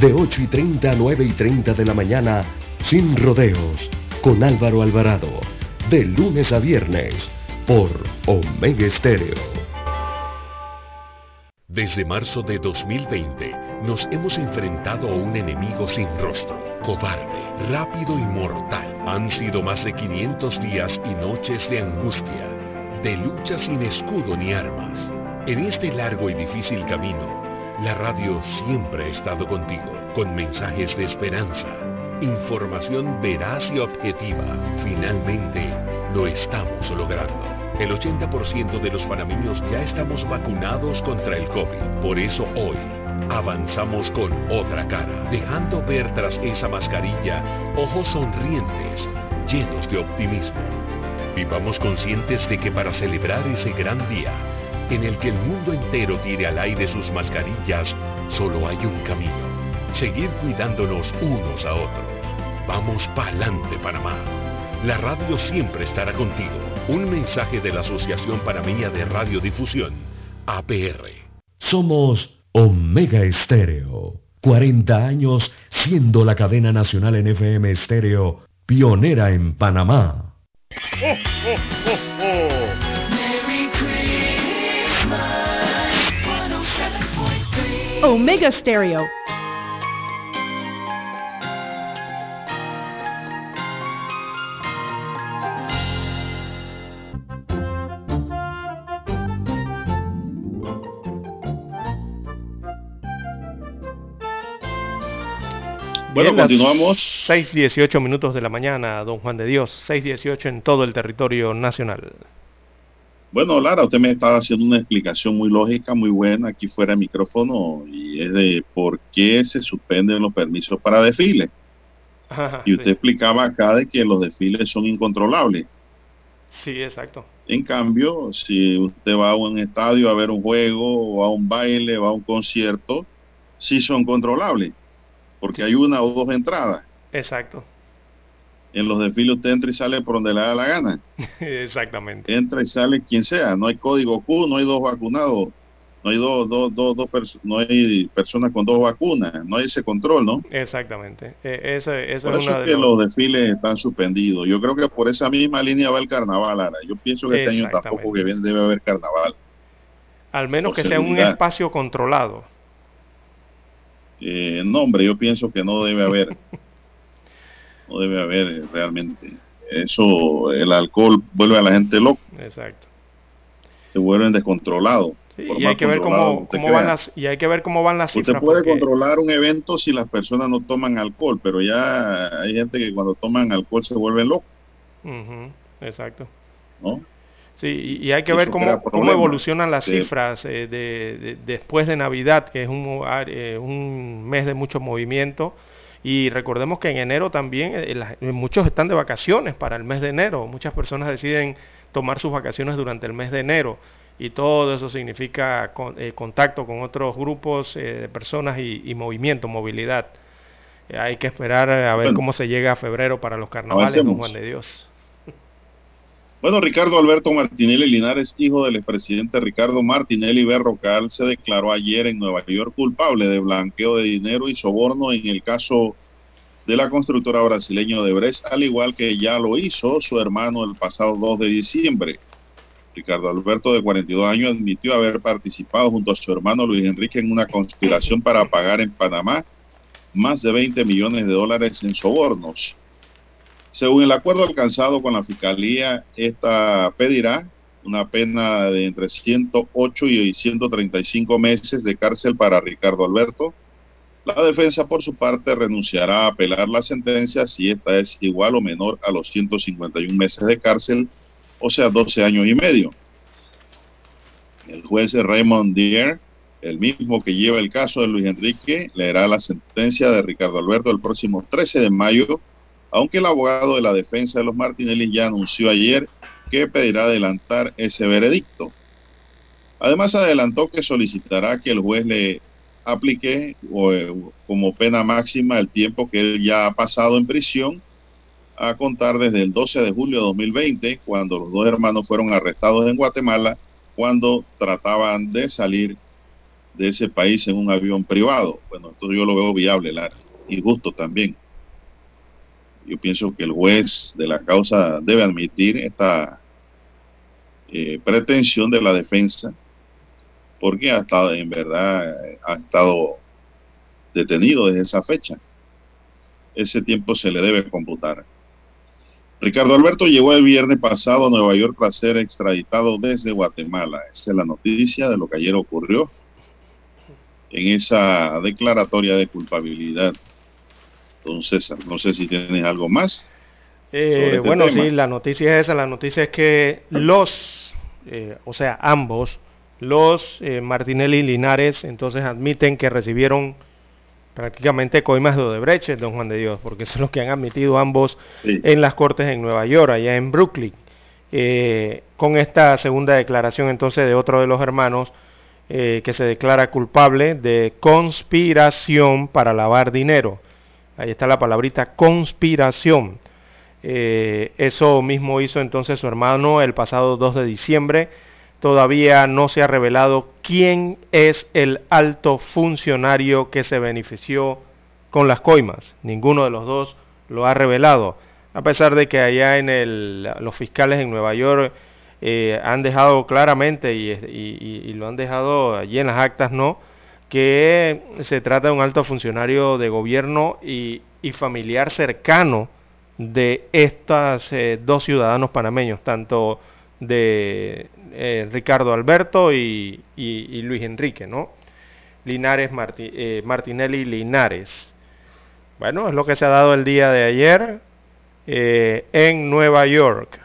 De 8 y 30 a 9 y 30 de la mañana, sin rodeos, con Álvaro Alvarado. De lunes a viernes, por Omega Estéreo. Desde marzo de 2020 nos hemos enfrentado a un enemigo sin rostro, cobarde, rápido y mortal. Han sido más de 500 días y noches de angustia, de lucha sin escudo ni armas. En este largo y difícil camino, la radio siempre ha estado contigo, con mensajes de esperanza, información veraz y objetiva. Finalmente, lo estamos logrando. El 80% de los panameños ya estamos vacunados contra el COVID. Por eso hoy avanzamos con otra cara, dejando ver tras esa mascarilla ojos sonrientes, llenos de optimismo. Vivamos conscientes de que para celebrar ese gran día, en el que el mundo entero tire al aire sus mascarillas, solo hay un camino. Seguir cuidándonos unos a otros. Vamos pa'lante, Panamá. La radio siempre estará contigo. Un mensaje de la Asociación Panameña de Radiodifusión, APR. Somos Omega Estéreo. 40 años siendo la cadena nacional en FM Estéreo, pionera en Panamá. Omega Stereo. Bueno, Bien, continuamos. 6.18 minutos de la mañana, don Juan de Dios. 6.18 en todo el territorio nacional. Bueno, Lara, usted me estaba haciendo una explicación muy lógica, muy buena aquí fuera de micrófono, y es de por qué se suspenden los permisos para desfiles. Y usted sí. explicaba acá de que los desfiles son incontrolables. Sí, exacto. En cambio, si usted va a un estadio a ver un juego, o a un baile, o a un concierto, sí son controlables, porque hay una o dos entradas. Exacto. En los desfiles usted entra y sale por donde le da la gana. Exactamente. Entra y sale quien sea. No hay código Q, no hay dos vacunados, no hay dos, dos, dos, dos perso- no hay personas con dos vacunas, no hay ese control, ¿no? Exactamente. Eh, ese, esa Por es eso una es de que los- los desfiles están suspendidos. Yo creo que por esa misma línea va el carnaval, Lara. Yo pienso que este año tampoco que bien debe haber carnaval. Al menos por que sea un espacio controlado. Eh, no, hombre, yo pienso que no debe haber. no debe haber eh, realmente. Eso, el alcohol vuelve a la gente loco, Exacto. se vuelven descontrolados. Sí, y hay que ver cómo, usted cómo van las y hay que ver cómo van las Usted cifras. puede porque- controlar un evento si las personas no toman alcohol, pero ya hay gente que cuando toman alcohol se vuelven locos, Ujú, Exacto. ¿no? Sí, y, hay que Eso ver cómo, cómo evolucionan las Sí. cifras eh, de, de- después de Navidad, que es un, eh, un mes de mucho movimiento. Y recordemos que en enero también eh, la- eh, muchos están de vacaciones para el mes de enero. Muchas personas deciden tomar sus vacaciones durante el mes de enero. Y todo eso significa con- eh, contacto con otros grupos eh, de personas y, y movimiento, movilidad. Hay que esperar a ver Bueno. cómo se llega a febrero para los carnavales, don. Juan de Dios. Bueno, Ricardo Alberto Martinelli Linares, hijo del expresidente Ricardo Martinelli Berrocal, se declaró ayer en Nueva York culpable de blanqueo de dinero y soborno en el caso de la constructora brasileña Odebrecht, al igual que ya lo hizo su hermano el pasado 2 de diciembre. Ricardo Alberto, de 42 años, admitió haber participado junto a su hermano Luis Enrique en una conspiración para pagar en Panamá más de 20 millones de dólares en sobornos. Según el acuerdo alcanzado con la Fiscalía, esta pedirá una pena de entre 108 y 135 meses de cárcel para Ricardo Alberto. La defensa, por su parte, renunciará a apelar la sentencia si esta es igual o menor a los 151 meses de cárcel, o sea, 12 años y medio. El juez Raymond Deere, el mismo que lleva el caso de Luis Enrique, leerá la sentencia de Ricardo Alberto el próximo 13 de mayo, aunque el abogado de la defensa de los Martinelli ya anunció ayer que pedirá adelantar ese veredicto. Además, adelantó que solicitará que el juez le aplique como pena máxima el tiempo que él ya ha pasado en prisión a contar desde el 12 de julio de 2020, cuando los dos hermanos fueron arrestados en Guatemala cuando trataban de salir de ese país en un avión privado. Bueno, esto yo lo veo viable y justo también. Yo pienso que el juez de la causa debe admitir esta eh, pretensión de la defensa, porque ha estado, en verdad, ha estado detenido desde esa fecha. Ese tiempo se le debe computar. Ricardo Alberto llegó el viernes pasado a Nueva York para ser extraditado desde Guatemala. Esa es la noticia de lo que ayer ocurrió en esa declaratoria de culpabilidad. Entonces, no sé si tienes algo más. Eh, este bueno, sí, la noticia es esa. La noticia es que los, eh, o sea, ambos, los eh, Martinelli y Linares, entonces admiten que recibieron prácticamente coimas de Odebrecht, don Juan de Dios, porque son los que han admitido ambos en las cortes en Nueva York, allá en Brooklyn. con esta segunda declaración entonces de otro de los hermanos que se declara culpable de conspiración para lavar dinero. Ahí está la palabrita conspiración. Eh, eso mismo hizo entonces su hermano el pasado 2 de diciembre. Todavía no se ha revelado quién es el alto funcionario que se benefició con las coimas. Ninguno de los dos lo ha revelado. A pesar de que allá en los fiscales en Nueva York eh, han dejado claramente y, lo han dejado allí en las actas, ¿no? Que se trata de un alto funcionario de gobierno y familiar cercano de estos eh, dos ciudadanos panameños, tanto de eh, Ricardo Alberto y, Luis Enrique, ¿no? Linares, eh, Martinelli Linares. Bueno, es lo que se ha dado el día de ayer en Nueva York.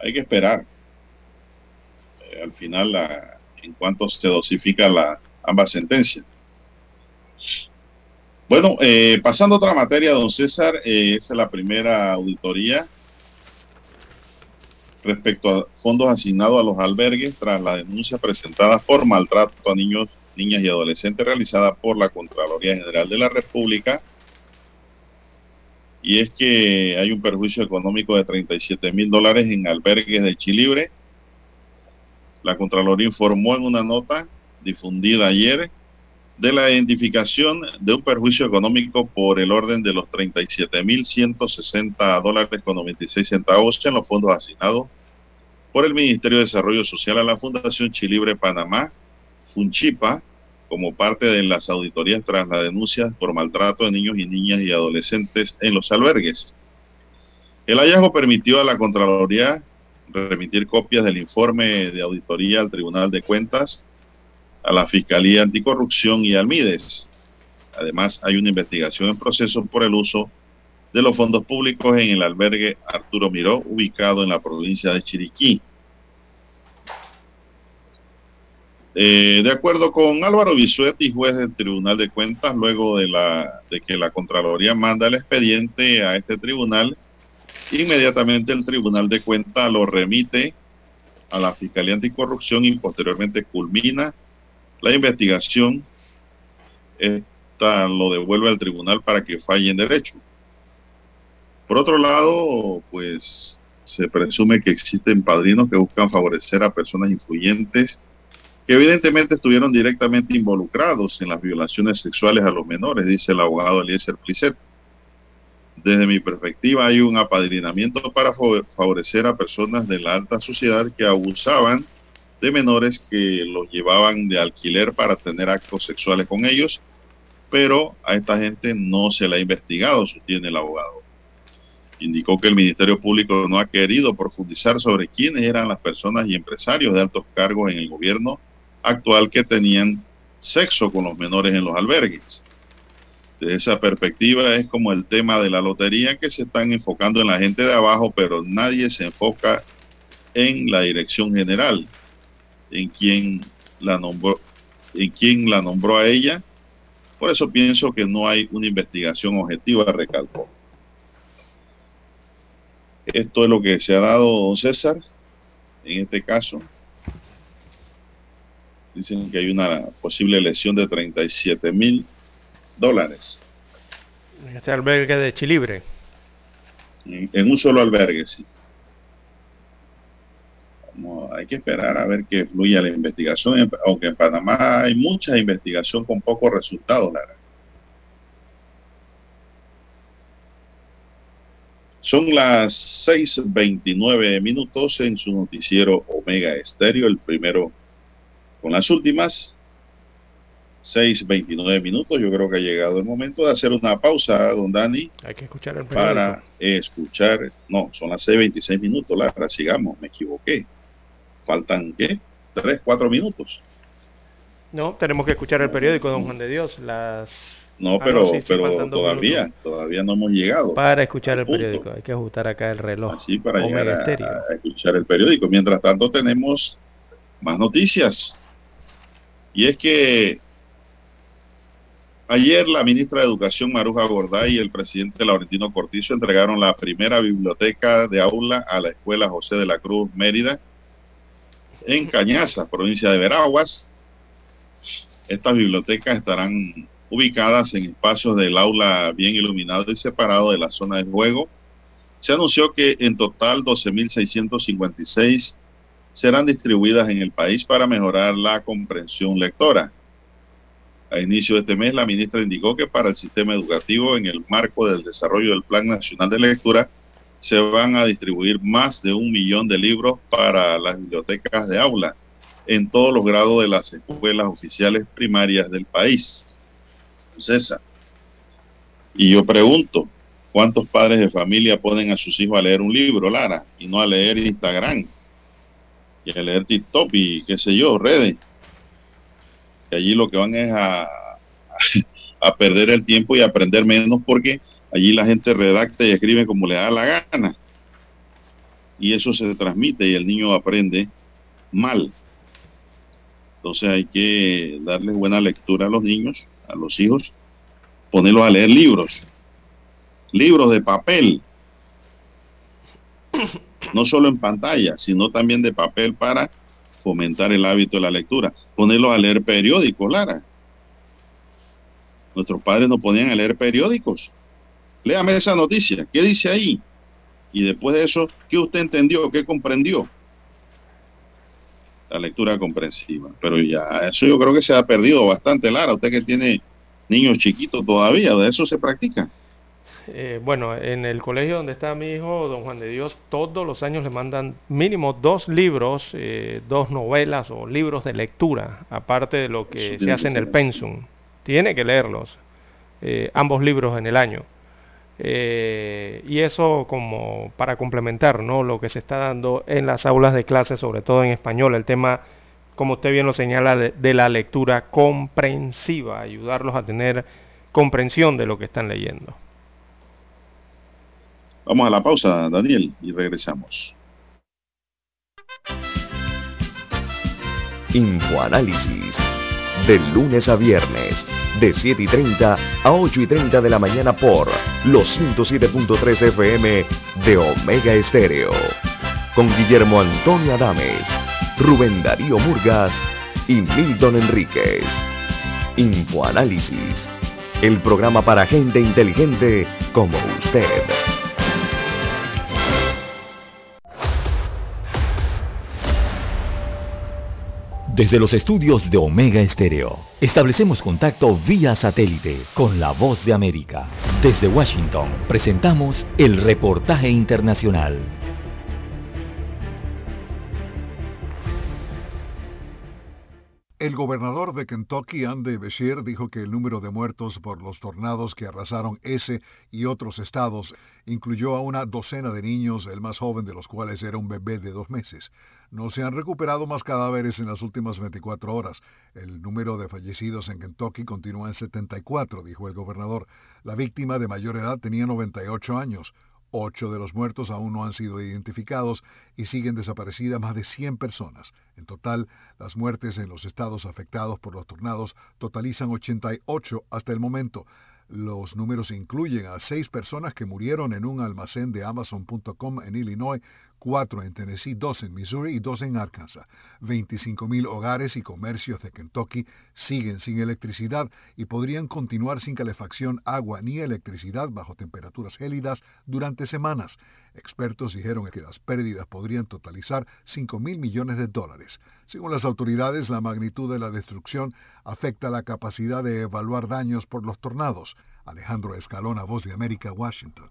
Hay que esperar. Al final, en cuanto se dosifica la, ambas sentencias. Bueno, eh, pasando a otra materia, don César, eh, esta es la primera auditoría respecto a fondos asignados a los albergues tras la denuncia presentada por maltrato a niños, niñas y adolescentes realizada por la Contraloría General de la República. Y es que hay un perjuicio económico de 37 mil dólares en albergues de Chilibre. La Contraloría informó en una nota difundida ayer de la identificación de un perjuicio económico por el orden de los 37.160 dólares con 96 centavos en los fondos asignados por el Ministerio de Desarrollo Social a la Fundación Chilibre Panamá, Funchipa, como parte de las auditorías tras la denuncia por maltrato de niños y niñas y adolescentes en los albergues. El hallazgo permitió a la Contraloría remitir copias del informe de auditoría al Tribunal de Cuentas a la Fiscalía Anticorrupción y al MIDES. Además, hay una investigación en proceso por el uso de los fondos públicos en el albergue Arturo Miró, ubicado en la provincia de Chiriquí. Eh, de acuerdo con Álvaro Bisuetti, juez del Tribunal de Cuentas, luego de, la, de que la Contraloría manda el expediente a este tribunal, inmediatamente el Tribunal de Cuentas lo remite a la Fiscalía Anticorrupción y posteriormente culmina la investigación esta lo devuelve al tribunal para que falle en derecho. Por otro lado, pues se presume que existen padrinos que buscan favorecer a personas influyentes que evidentemente estuvieron directamente involucrados en las violaciones sexuales a los menores, dice el abogado Eliezer Plisset. Desde mi perspectiva hay un apadrinamiento para favorecer a personas de la alta sociedad que abusaban de menores que los llevaban de alquiler para tener actos sexuales con ellos, pero a esta gente no se le ha investigado, sostiene el abogado. Indicó que el Ministerio Público no ha querido profundizar sobre quiénes eran las personas y empresarios de altos cargos en el gobierno actual que tenían sexo con los menores en los albergues. Desde esa perspectiva es como el tema de la lotería que se están enfocando en la gente de abajo, pero nadie se enfoca en la dirección general, en quién la nombró, en quién la nombró a ella. Por eso pienso que no hay una investigación objetiva, recalcó. Esto es lo que se ha dado, don César, en este caso. Dicen que hay una posible lesión de 37 mil dólares. En este albergue de Chilibre. En, en un solo albergue, sí. Como hay que esperar a ver que fluya la investigación, aunque en Panamá hay mucha investigación con pocos resultados, Lara. Son las 6.29 minutos en su noticiero Omega Estéreo, el primero con las últimas. 6.29 minutos, yo creo que ha llegado el momento de hacer una pausa, don Dani. Hay que escuchar el periódico. Para escuchar, no, son las 6.26 minutos, Lara, sigamos, me equivoqué. Faltan, ¿qué? 3, 4 minutos. No, tenemos que escuchar el periódico, don Juan de Dios, las no, pero, ah, no, sí, pero todavía, todavía no hemos llegado. Para escuchar el periódico, hay que ajustar acá el reloj. Así para llegar a, a, escuchar el periódico. Mientras tanto tenemos más noticias. Y es que ayer la ministra de Educación Maruja Gorday y el presidente Laurentino Cortizo entregaron la primera biblioteca de aula a la Escuela José de la Cruz Mérida en Cañaza, provincia de Veraguas. Estas bibliotecas estarán ubicadas en espacios del aula bien iluminado y separado de la zona de juego. Se anunció que en total 12.656 serán distribuidas en el país para mejorar la comprensión lectora. A inicio de este mes, la ministra indicó que para el sistema educativo, en el marco del desarrollo del Plan Nacional de Lectura, se van a distribuir más de un millón de libros para las bibliotecas de aula en todos los grados de las escuelas oficiales primarias del país. César. Y yo pregunto, ¿cuántos padres de familia ponen a sus hijos a leer un libro, Lara, y no a leer Instagram, y a leer TikTok y qué sé yo, redes? Allí lo que van es a, a perder el tiempo y aprender menos porque allí la gente redacta y escribe como le da la gana. Y eso se transmite y el niño aprende mal. Entonces hay que darle buena lectura a los niños a los hijos, ponerlos a leer libros, libros de papel, no solo en pantalla, sino también de papel para fomentar el hábito de la lectura, ponerlos a leer periódicos, Lara. Nuestros padres nos ponían a leer periódicos. Léame esa noticia, ¿qué dice ahí? Y después de eso, ¿qué usted entendió? ¿Qué comprendió? la lectura comprensiva. Pero ya, eso yo creo que se ha perdido bastante, Lara. Usted que tiene niños chiquitos todavía, ¿de eso se practica? Eh, bueno, en el colegio donde está mi hijo, don Juan de Dios, todos los años le mandan mínimo dos libros, eh, dos novelas o libros de lectura, aparte de lo que se hace en el pensum. Tiene que leerlos, eh, ambos libros en el año. Eh, y eso como para complementar ¿no? lo que se está dando en las aulas de clase, sobre todo en español, el tema, como usted bien lo señala, de, la lectura comprensiva, ayudarlos a tener comprensión de lo que están leyendo. Vamos a la pausa, Daniel, y regresamos. Infoanálisis, de lunes a viernes de 7 y 30 a 8 y 30 de la mañana por los 107.3 FM de Omega Estéreo. Con Guillermo Antonio Adames, Rubén Darío Murgas y Milton Enríquez. Infoanálisis, el programa para gente inteligente como usted. Desde los estudios de Omega Estéreo, establecemos contacto vía satélite con la voz de América. Desde Washington, presentamos el reportaje internacional. El gobernador de Kentucky, Andy Beshear, dijo que el número de muertos por los tornados que arrasaron ese y otros estados incluyó a una docena de niños, el más joven de los cuales era un bebé de dos meses. No se han recuperado más cadáveres en las últimas 24 horas. El número de fallecidos en Kentucky continúa en 74, dijo el gobernador. La víctima de mayor edad tenía 98 años. Ocho de los muertos aún no han sido identificados y siguen desaparecidas más de 100 personas. En total, las muertes en los estados afectados por los tornados totalizan 88 hasta el momento. Los números incluyen a seis personas que murieron en un almacén de Amazon.com en Illinois, cuatro en Tennessee, dos en Missouri y dos en Arkansas. 25.000 hogares y comercios de Kentucky siguen sin electricidad y podrían continuar sin calefacción, agua ni electricidad bajo temperaturas gélidas durante semanas. Expertos dijeron que las pérdidas podrían totalizar 5.000 millones de dólares. Según las autoridades, la magnitud de la destrucción afecta la capacidad de evaluar daños por los tornados. Alejandro Escalona, Voz de América, Washington.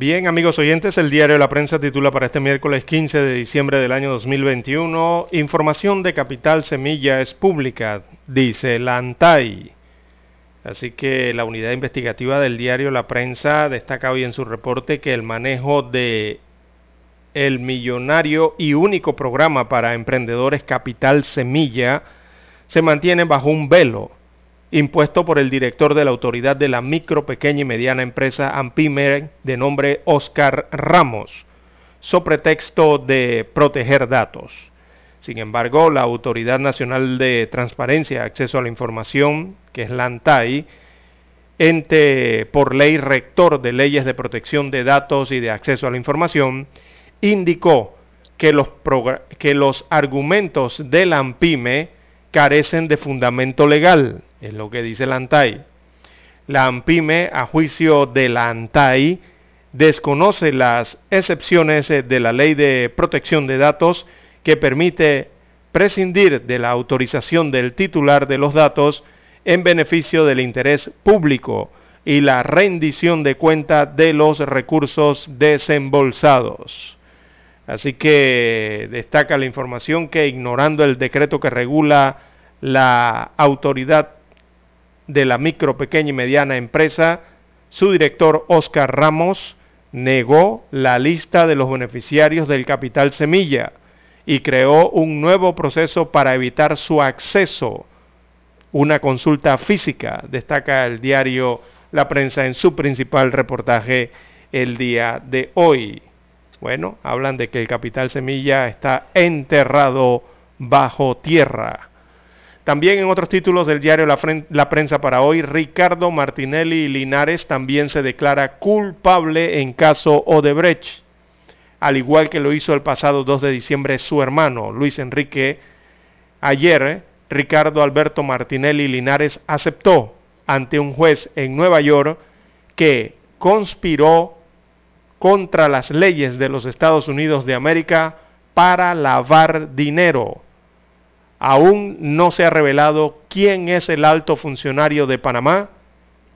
Bien, amigos oyentes, el diario La Prensa titula para este miércoles 15 de diciembre del año 2021, Información de Capital Semilla es pública, dice la ANTAI. Así que la unidad investigativa del diario La Prensa destaca hoy en su reporte que el manejo de el millonario y único programa para emprendedores Capital Semilla se mantiene bajo un velo impuesto por el director de la Autoridad de la Micro, Pequeña y Mediana Empresa AMPIME de nombre Oscar Ramos, so pretexto de proteger datos. Sin embargo, la Autoridad Nacional de Transparencia Acceso a la Información, que es la ANTAI, ente por ley rector de leyes de protección de datos y de acceso a la información, indicó que los, que los argumentos de la AMPIME carecen de fundamento legal es lo que dice la ANTAI. La AMPIME, a juicio de la ANTAI, desconoce las excepciones de la ley de protección de datos que permite prescindir de la autorización del titular de los datos en beneficio del interés público y la rendición de cuenta de los recursos desembolsados. Así que destaca la información que ignorando el decreto que regula la autoridad de la micro, pequeña y mediana empresa, su director Oscar Ramos negó la lista de los beneficiarios del capital semilla y creó un nuevo proceso para evitar su acceso. Una consulta física, destaca el diario La Prensa en su principal reportaje el día de hoy. Bueno, hablan de que el capital semilla está enterrado bajo tierra. También en otros títulos del diario La, Prensa para hoy, Ricardo Martinelli Linares también se declara culpable en caso Odebrecht, al igual que lo hizo el pasado 2 de diciembre su hermano Luis Enrique. Ayer, Ricardo Alberto Martinelli Linares aceptó ante un juez en Nueva York que conspiró contra las leyes de los Estados Unidos de América para lavar dinero aún no se ha revelado quién es el alto funcionario de Panamá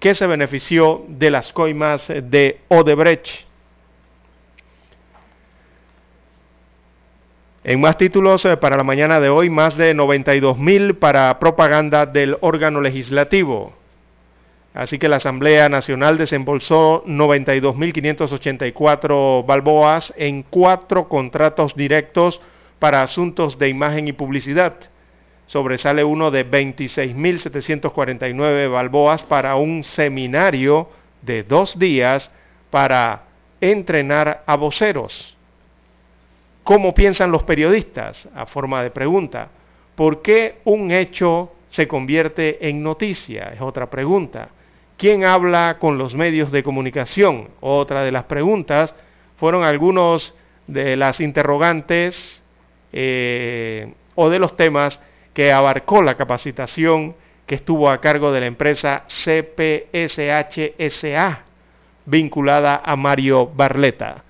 que se benefició de las coimas de Odebrecht. En más títulos eh, para la mañana de hoy, más de 92 mil para propaganda del órgano legislativo. Así que la Asamblea Nacional desembolsó 92.584 balboas en cuatro contratos directos para asuntos de imagen y publicidad. Sobresale uno de 26.749 balboas para un seminario de dos días para entrenar a voceros. ¿Cómo piensan los periodistas? A forma de pregunta. ¿Por qué un hecho se convierte en noticia? Es otra pregunta. ¿Quién habla con los medios de comunicación? Otra de las preguntas fueron algunos de las interrogantes eh, o de los temas que abarcó la capacitación que estuvo a cargo de la empresa CPSHSA, vinculada a Mario Barleta.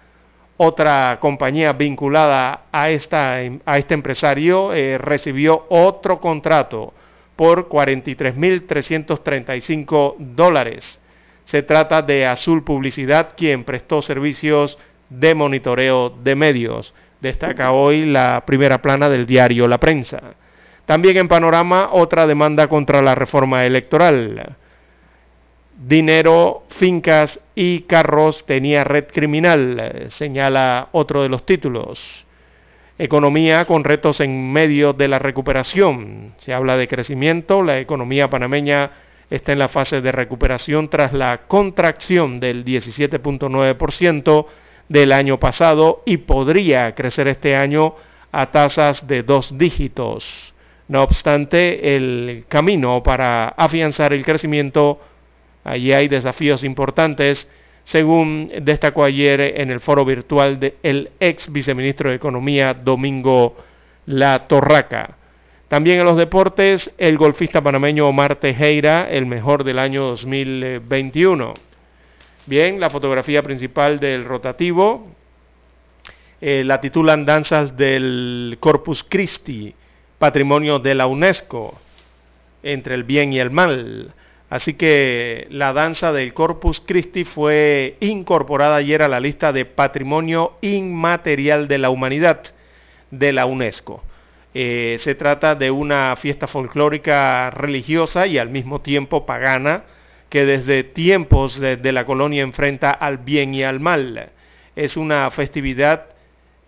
Otra compañía vinculada a, a este empresario eh, recibió otro contrato por 43.335 dólares. Se trata de Azul Publicidad, quien prestó servicios de monitoreo de medios. Destaca hoy la primera plana del diario La Prensa. También en panorama otra demanda contra la reforma electoral. Dinero, fincas y carros tenía red criminal, señala otro de los títulos. Economía con retos en medio de la recuperación. Se habla de crecimiento. La economía panameña está en la fase de recuperación tras la contracción del 17.9% del año pasado y podría crecer este año a tasas de dos dígitos. No obstante, el camino para afianzar el crecimiento, allí hay desafíos importantes según destacó ayer en el foro virtual del ex viceministro de Economía, Domingo La Torraca. También en los deportes, el golfista panameño Omar Tejera, el mejor del año 2021. Bien, la fotografía principal del rotativo, eh, la titulan Danzas del Corpus Christi, patrimonio de la UNESCO, entre el bien y el mal. Así que la danza del Corpus Christi fue incorporada ayer a la lista de Patrimonio Inmaterial de la Humanidad de la UNESCO. Eh, se trata de una fiesta folclórica religiosa y al mismo tiempo pagana que desde tiempos de, la colonia enfrenta al bien y al mal. Es una festividad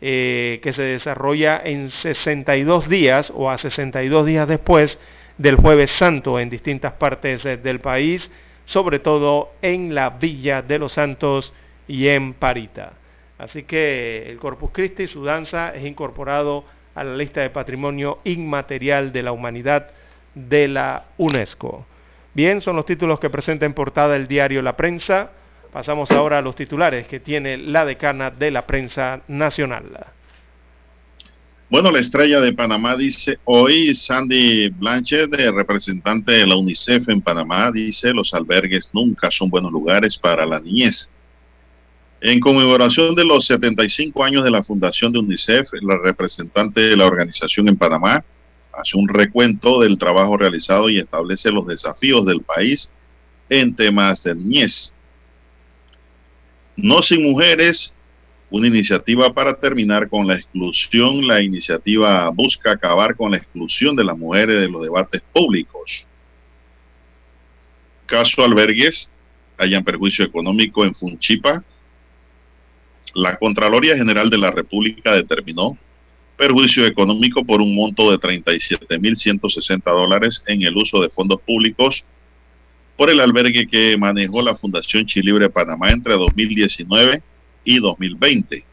eh, que se desarrolla en 62 días o a 62 días después del jueves santo en distintas partes eh, del país, sobre todo en la Villa de los Santos y en Parita. Así que el Corpus Christi, su danza, es incorporado a la lista de patrimonio inmaterial de la humanidad de la UNESCO. Bien, son los títulos que presenta en portada el diario La Prensa. Pasamos ahora a los titulares que tiene la decana de la prensa nacional. Bueno, la estrella de Panamá dice, hoy Sandy Blanchett, representante de la UNICEF en Panamá, dice, los albergues nunca son buenos lugares para la niñez. En conmemoración de los 75 años de la fundación de UNICEF, la representante de la organización en Panamá hace un recuento del trabajo realizado y establece los desafíos del país en temas de niñez. No sin mujeres una iniciativa para terminar con la exclusión. La iniciativa busca acabar con la exclusión de las mujeres de los debates públicos. Caso albergues, hayan perjuicio económico en Funchipa. La Contraloría General de la República determinó perjuicio económico por un monto de 37.160 dólares en el uso de fondos públicos por el albergue que manejó la Fundación Chilibre Panamá entre 2019 y 2020.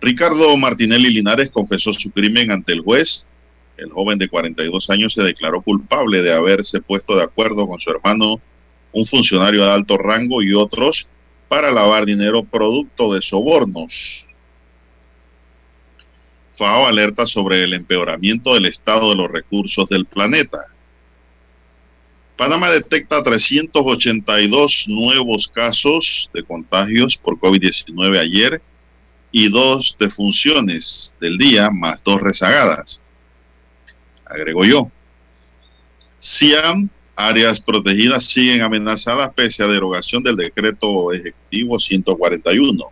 Ricardo Martinelli Linares confesó su crimen ante el juez. El joven de 42 años se declaró culpable de haberse puesto de acuerdo con su hermano, un funcionario de alto rango y otros para lavar dinero producto de sobornos. FAO alerta sobre el empeoramiento del estado de los recursos del planeta. Panamá detecta 382 nuevos casos de contagios por COVID-19 ayer y dos defunciones del día, más dos rezagadas. Agrego yo. Siam, áreas protegidas siguen amenazadas pese a derogación del decreto ejecutivo 141.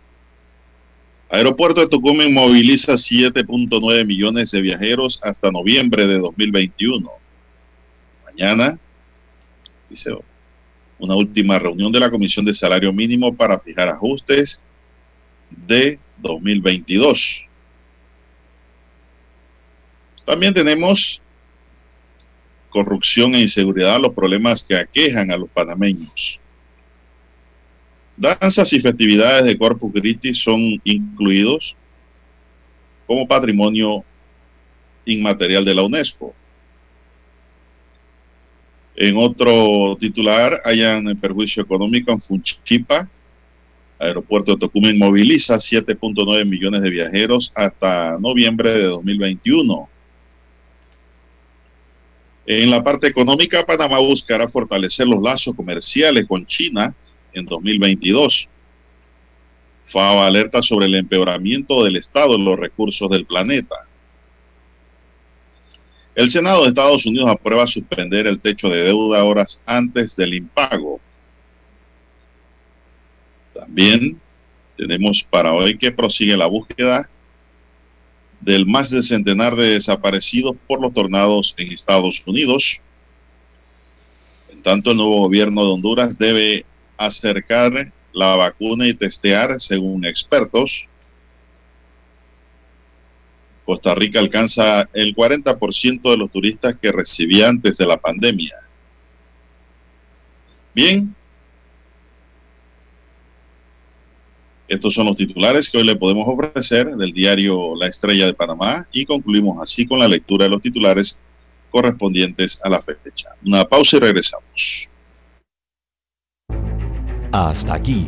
Aeropuerto de Tucumán moviliza 7.9 millones de viajeros hasta noviembre de 2021. Mañana, dice una última reunión de la Comisión de Salario Mínimo para fijar ajustes de 2022. También tenemos corrupción e inseguridad, los problemas que aquejan a los panameños. Danzas y festividades de Corpus Christi son incluidos como patrimonio inmaterial de la UNESCO. En otro titular, hayan perjuicio económico en Funchipa. Aeropuerto de Tocumen moviliza 7.9 millones de viajeros hasta noviembre de 2021. En la parte económica, Panamá buscará fortalecer los lazos comerciales con China en 2022. FAO alerta sobre el empeoramiento del estado en los recursos del planeta. El Senado de Estados Unidos aprueba suspender el techo de deuda horas antes del impago. También tenemos para hoy que prosigue la búsqueda del más de centenar de desaparecidos por los tornados en Estados Unidos. En tanto, el nuevo gobierno de Honduras debe acercar la vacuna y testear, según expertos. Costa Rica alcanza el 40% de los turistas que recibía antes de la pandemia. Bien, estos son los titulares que hoy le podemos ofrecer del diario La Estrella de Panamá y concluimos así con la lectura de los titulares correspondientes a la fecha. Una pausa y regresamos. Hasta aquí,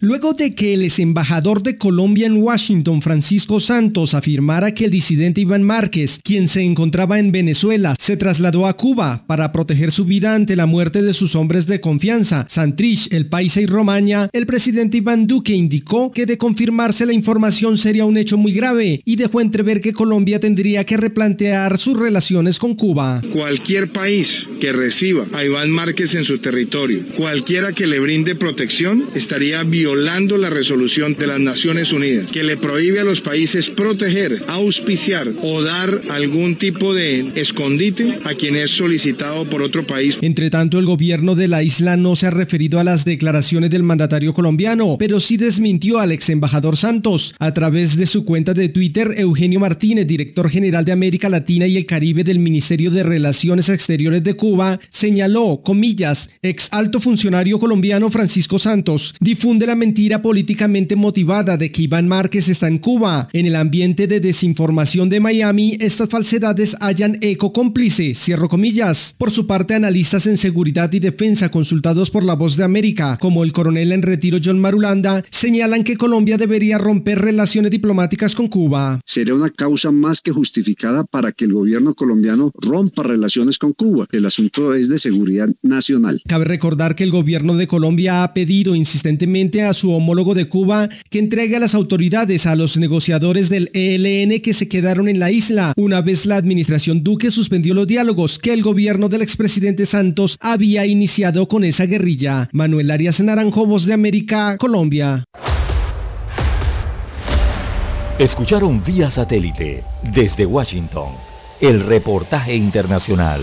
Luego de que el ex embajador de Colombia en Washington, Francisco Santos, afirmara que el disidente Iván Márquez, quien se encontraba en Venezuela, se trasladó a Cuba para proteger su vida ante la muerte de sus hombres de confianza, Santrich, El Paisa y Romaña, el presidente Iván Duque indicó que de confirmarse la información sería un hecho muy grave y dejó entrever que Colombia tendría que replantear sus relaciones con Cuba. Cualquier país que reciba a Iván Márquez en su territorio, cualquiera que le brinde protección, estaría violando violando la resolución de las Naciones Unidas, que le prohíbe a los países proteger, auspiciar o dar algún tipo de escondite a quien es solicitado por otro país. Entre tanto, el gobierno de la isla no se ha referido a las declaraciones del mandatario colombiano, pero sí desmintió al ex embajador Santos. A través de su cuenta de Twitter, Eugenio Martínez, director general de América Latina y el Caribe del Ministerio de Relaciones Exteriores de Cuba, señaló, comillas, ex alto funcionario colombiano Francisco Santos, difunde la mentira políticamente motivada de que Iván Márquez está en Cuba. En el ambiente de desinformación de Miami, estas falsedades hallan eco cómplice, cierro comillas. Por su parte, analistas en seguridad y defensa consultados por La Voz de América, como el coronel en retiro John Marulanda, señalan que Colombia debería romper relaciones diplomáticas con Cuba. Sería una causa más que justificada para que el gobierno colombiano rompa relaciones con Cuba. El asunto es de seguridad nacional. Cabe recordar que el gobierno de Colombia ha pedido insistentemente a su homólogo de Cuba que entregue a las autoridades a los negociadores del ELN que se quedaron en la isla una vez la administración Duque suspendió los diálogos que el gobierno del expresidente Santos había iniciado con esa guerrilla. Manuel Arias Naranjo, Voz de América, Colombia. Escucharon vía satélite desde Washington el reportaje internacional.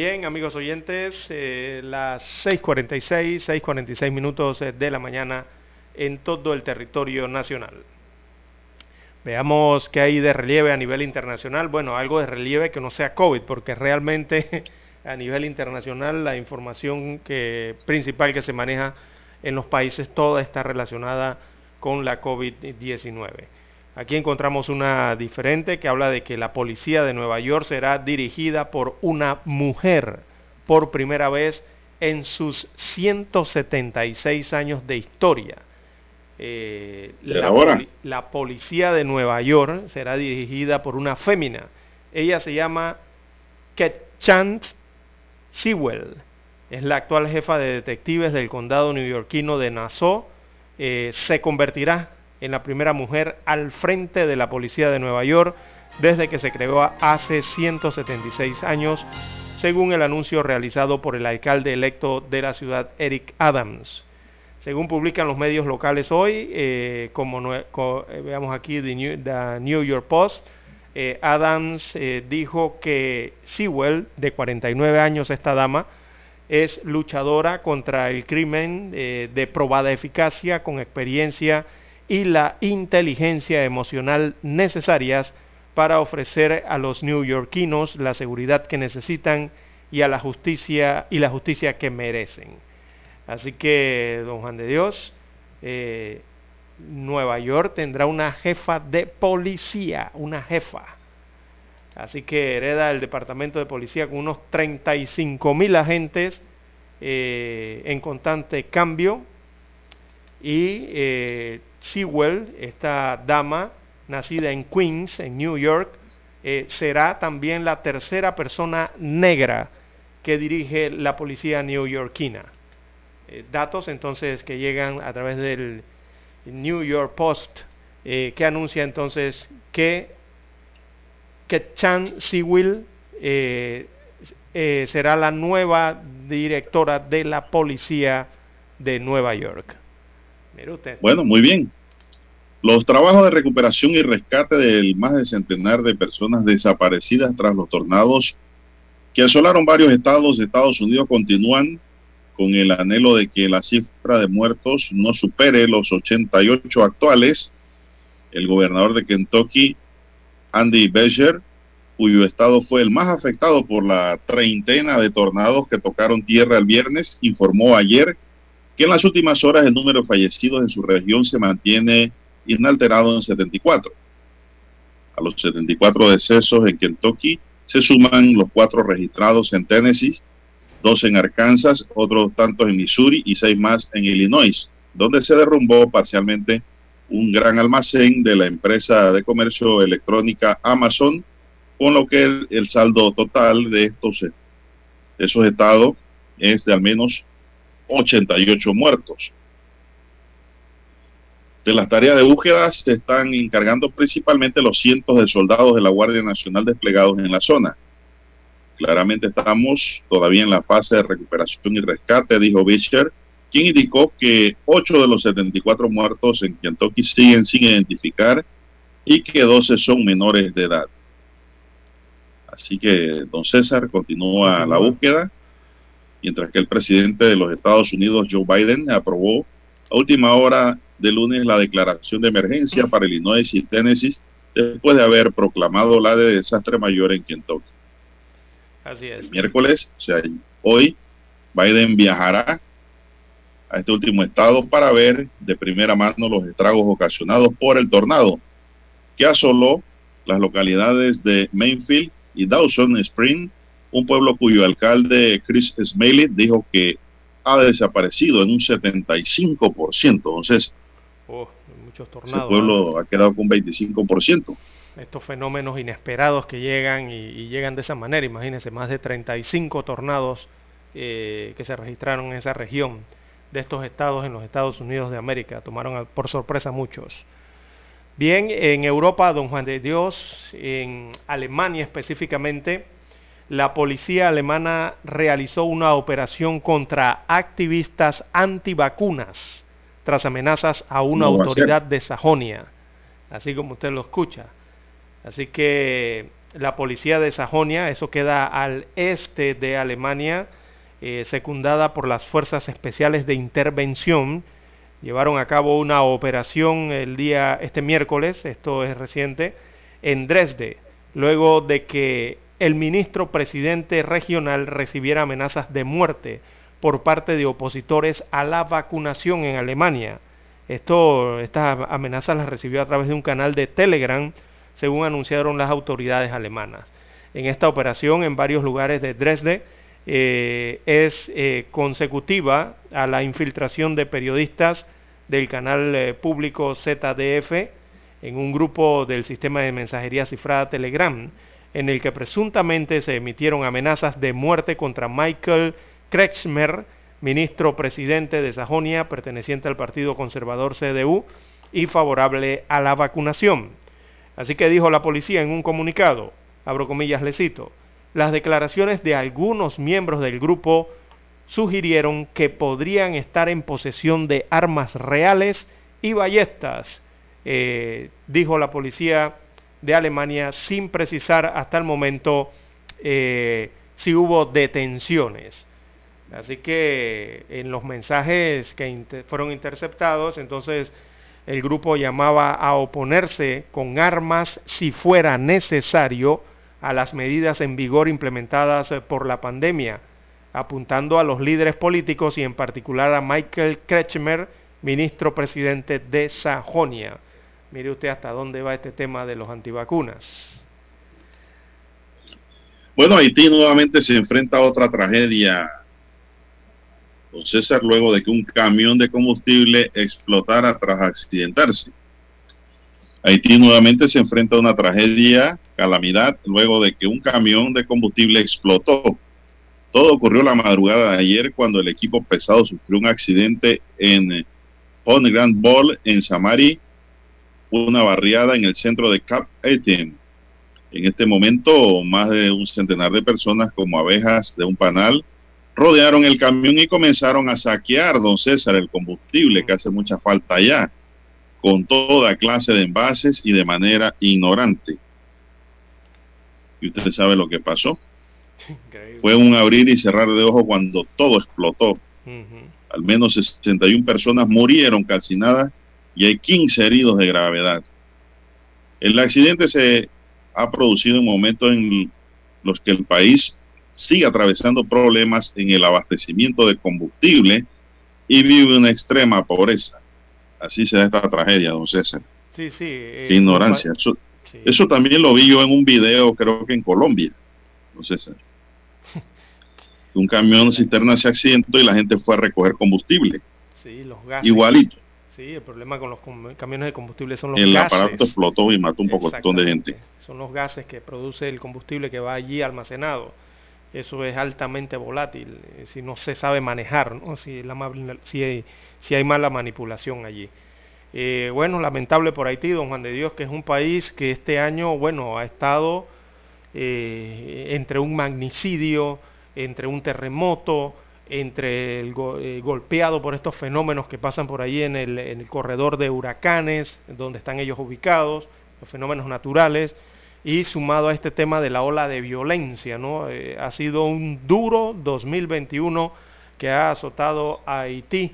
Bien, amigos oyentes, eh, las 6.46, 6.46 minutos eh, de la mañana en todo el territorio nacional. Veamos qué hay de relieve a nivel internacional. Bueno, algo de relieve que no sea COVID, porque realmente a nivel internacional la información principal que se maneja en los países toda está relacionada con la COVID-19. Aquí encontramos una diferente que habla de que la policía de Nueva York será dirigida por una mujer por primera vez en sus 176 años de historia. Eh, la, la, policía de Nueva York será dirigida por una fémina. Ella se llama Ketchant Sewell. Es la actual jefa de detectives del condado neoyorquino de Nassau. Eh, se convertirá en la primera mujer al frente de la policía de Nueva York desde que se creó hace 176 años, según el anuncio realizado por el alcalde electo de la ciudad, Eric Adams. Según publican los medios locales hoy, eh, como eh, veamos aquí The New, York Post, eh, Adams dijo que Sewell, de 49 años esta dama, es luchadora contra el crimen de probada eficacia, con experiencia y la inteligencia emocional necesarias para ofrecer a los neoyorquinos la seguridad que necesitan y a la justicia y la justicia que merecen. Así que, don Juan de Dios, eh, Nueva York tendrá una jefa de policía, una jefa. Así que hereda el departamento de policía con unos 35 mil agentes eh, en constante cambio y eh, Sewell, esta dama nacida en Queens, en New York, eh, será también la tercera persona negra que dirige la policía neoyorquina. Eh, datos entonces que llegan a través del New York Post, eh, que anuncia entonces que, que Chan Sewell será la nueva directora de la policía de Nueva York. Bueno, muy bien. Los trabajos de recuperación y rescate del más de centenar de personas desaparecidas tras los tornados que asolaron varios estados de Estados Unidos continúan con el anhelo de que la cifra de muertos no supere los 88 actuales. El gobernador de Kentucky, Andy Beshear, cuyo estado fue el más afectado por la treintena de tornados que tocaron tierra el viernes, informó ayer en las últimas horas el número de fallecidos en su región se mantiene inalterado en 74. A los 74 decesos en Kentucky se suman los cuatro registrados en Tennessee, dos en Arkansas, otros tantos en Missouri y seis más en Illinois, donde se derrumbó parcialmente un gran almacén de la empresa de comercio electrónica Amazon, con lo que el, el saldo total de estos de esos estados es de al menos 88 muertos. De las tareas de búsqueda se están encargando principalmente los cientos de soldados de la Guardia Nacional desplegados en la zona. Claramente estamos todavía en la fase de recuperación y rescate, dijo Bisher, quien indicó que 8 de los 74 muertos en Kentucky siguen sin identificar y que 12 son menores de edad. Así que, don César, continúa la búsqueda, mientras que el presidente de los Estados Unidos, Joe Biden, aprobó a última hora de lunes la declaración de emergencia para Illinois y Tennessee después de haber proclamado la de desastre mayor en Kentucky. Así es. El miércoles, o sea, hoy, Biden viajará a este último estado para ver de primera mano los estragos ocasionados por el tornado que asoló las localidades de Mainfield y Dawson Spring, un pueblo cuyo alcalde Chris Smiley dijo que ha desaparecido en un 75%. Entonces, oh, muchos tornados. Ese pueblo ha quedado con 25%. Estos fenómenos inesperados que llegan y, y, llegan de esa manera, imagínense, más de 35 tornados eh, que se registraron en esa región de estos estados en los Estados Unidos de América. Tomaron por sorpresa muchos. Bien, en Europa, don Juan de Dios, en Alemania específicamente, la policía alemana realizó una operación contra activistas antivacunas tras amenazas a una no autoridad de Sajonia, así como usted lo escucha. Así que la policía de Sajonia, eso queda al este de Alemania, eh, secundada por las Fuerzas Especiales de Intervención, llevaron a cabo una operación el día, este miércoles, esto es reciente, en Dresde, luego de que el ministro presidente regional recibiera amenazas de muerte por parte de opositores a la vacunación en Alemania. Esto, estas amenazas las recibió a través de un canal de Telegram, según anunciaron las autoridades alemanas. En esta operación en varios lugares de Dresde, eh, es eh, consecutiva a la infiltración de periodistas del canal eh, público ZDF en un grupo del sistema de mensajería cifrada Telegram, en el que presuntamente se emitieron amenazas de muerte contra Michael Kretschmer, ministro presidente de Sajonia, perteneciente al Partido Conservador CDU y favorable a la vacunación. Así que dijo la policía en un comunicado, abro comillas, le cito, las declaraciones de algunos miembros del grupo sugirieron que podrían estar en posesión de armas reales y ballestas, eh, dijo la policía de Alemania, sin precisar hasta el momento eh, si hubo detenciones. Así que en los mensajes que fueron interceptados, entonces el grupo llamaba a oponerse con armas si fuera necesario a las medidas en vigor implementadas eh, por la pandemia, apuntando a los líderes políticos y en particular a Michael Kretschmer, ministro presidente de Sajonia. Mire usted hasta dónde va este tema de los antivacunas. Bueno, Haití nuevamente se enfrenta a otra tragedia, César, luego de que un camión de combustible explotara tras accidentarse. Haití nuevamente se enfrenta a una tragedia, calamidad, luego de que un camión de combustible explotó. Todo ocurrió la madrugada de ayer cuando el equipo pesado sufrió un accidente en Pont Grand Ball en Samari, una barriada en el centro de Cap Etienne. En este momento, más de un centenar de personas como abejas de un panal rodearon el camión y comenzaron a saquear, don César, el combustible que hace mucha falta allá con toda clase de envases y de manera ignorante. Y usted sabe lo que pasó. Increíble. Fue un abrir y cerrar de ojos cuando todo explotó. Uh -huh. Al menos 61 personas murieron calcinadas y hay 15 heridos de gravedad. El accidente se ha producido en momentos en los que el país sigue atravesando problemas en el abastecimiento de combustible y vive una extrema pobreza así se da esta tragedia, don César. Sí, sí. Eh, Qué ignorancia. Eso, sí. eso, también lo vi yo en un video, creo que en Colombia, don César. un camión cisterna se accidentó y la gente fue a recoger combustible. Sí, los gases. Igualito. Sí, el problema con los camiones de combustible son los el gases. El aparato explotó y mató un pocotón de gente. Son los gases que produce el combustible que va allí almacenado. Eso es altamente volátil, eh, si no se sabe manejar, ¿no? si, la, si, hay, si hay mala manipulación allí. Eh, bueno, lamentable por Haití, don Juan de Dios, que es un país que este año, bueno, ha estado eh, entre un magnicidio, entre un terremoto, entre el eh, golpeado por estos fenómenos que pasan por ahí en el, en el corredor de huracanes, donde están ellos ubicados, los fenómenos naturales, y sumado a este tema de la ola de violencia, ¿no? Eh, ha sido un duro 2021 que ha azotado a Haití,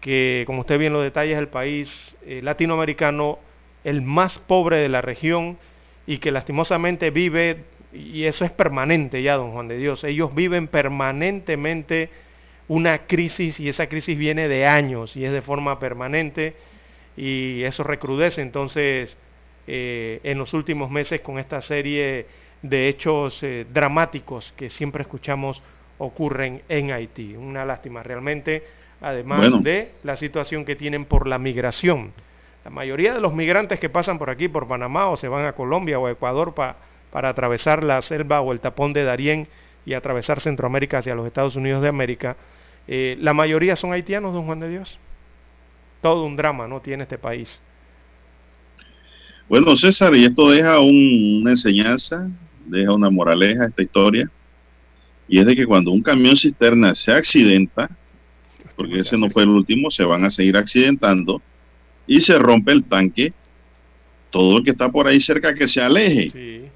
que como usted bien lo detalla es el país eh, latinoamericano el más pobre de la región y que lastimosamente vive y eso es permanente ya, don Juan de Dios. Ellos viven permanentemente una crisis y esa crisis viene de años y es de forma permanente y eso recrudece entonces eh, en los últimos meses con esta serie de hechos eh, dramáticos que siempre escuchamos ocurren en Haití. Una lástima realmente, además de la situación que tienen por la migración. La mayoría de los migrantes que pasan por aquí, por Panamá, o se van a Colombia o a Ecuador para atravesar la selva o el tapón de Darién y atravesar Centroamérica hacia los Estados Unidos de América, eh, la mayoría son haitianos, don Juan de Dios. Todo un drama, ¿no? Tiene este país. Bueno, César, y esto deja una enseñanza, deja una moraleja esta historia, y es de que cuando un camión cisterna se accidenta, porque ese no fue el último, se van a seguir accidentando, y se rompe el tanque, todo el que está por ahí cerca que se aleje.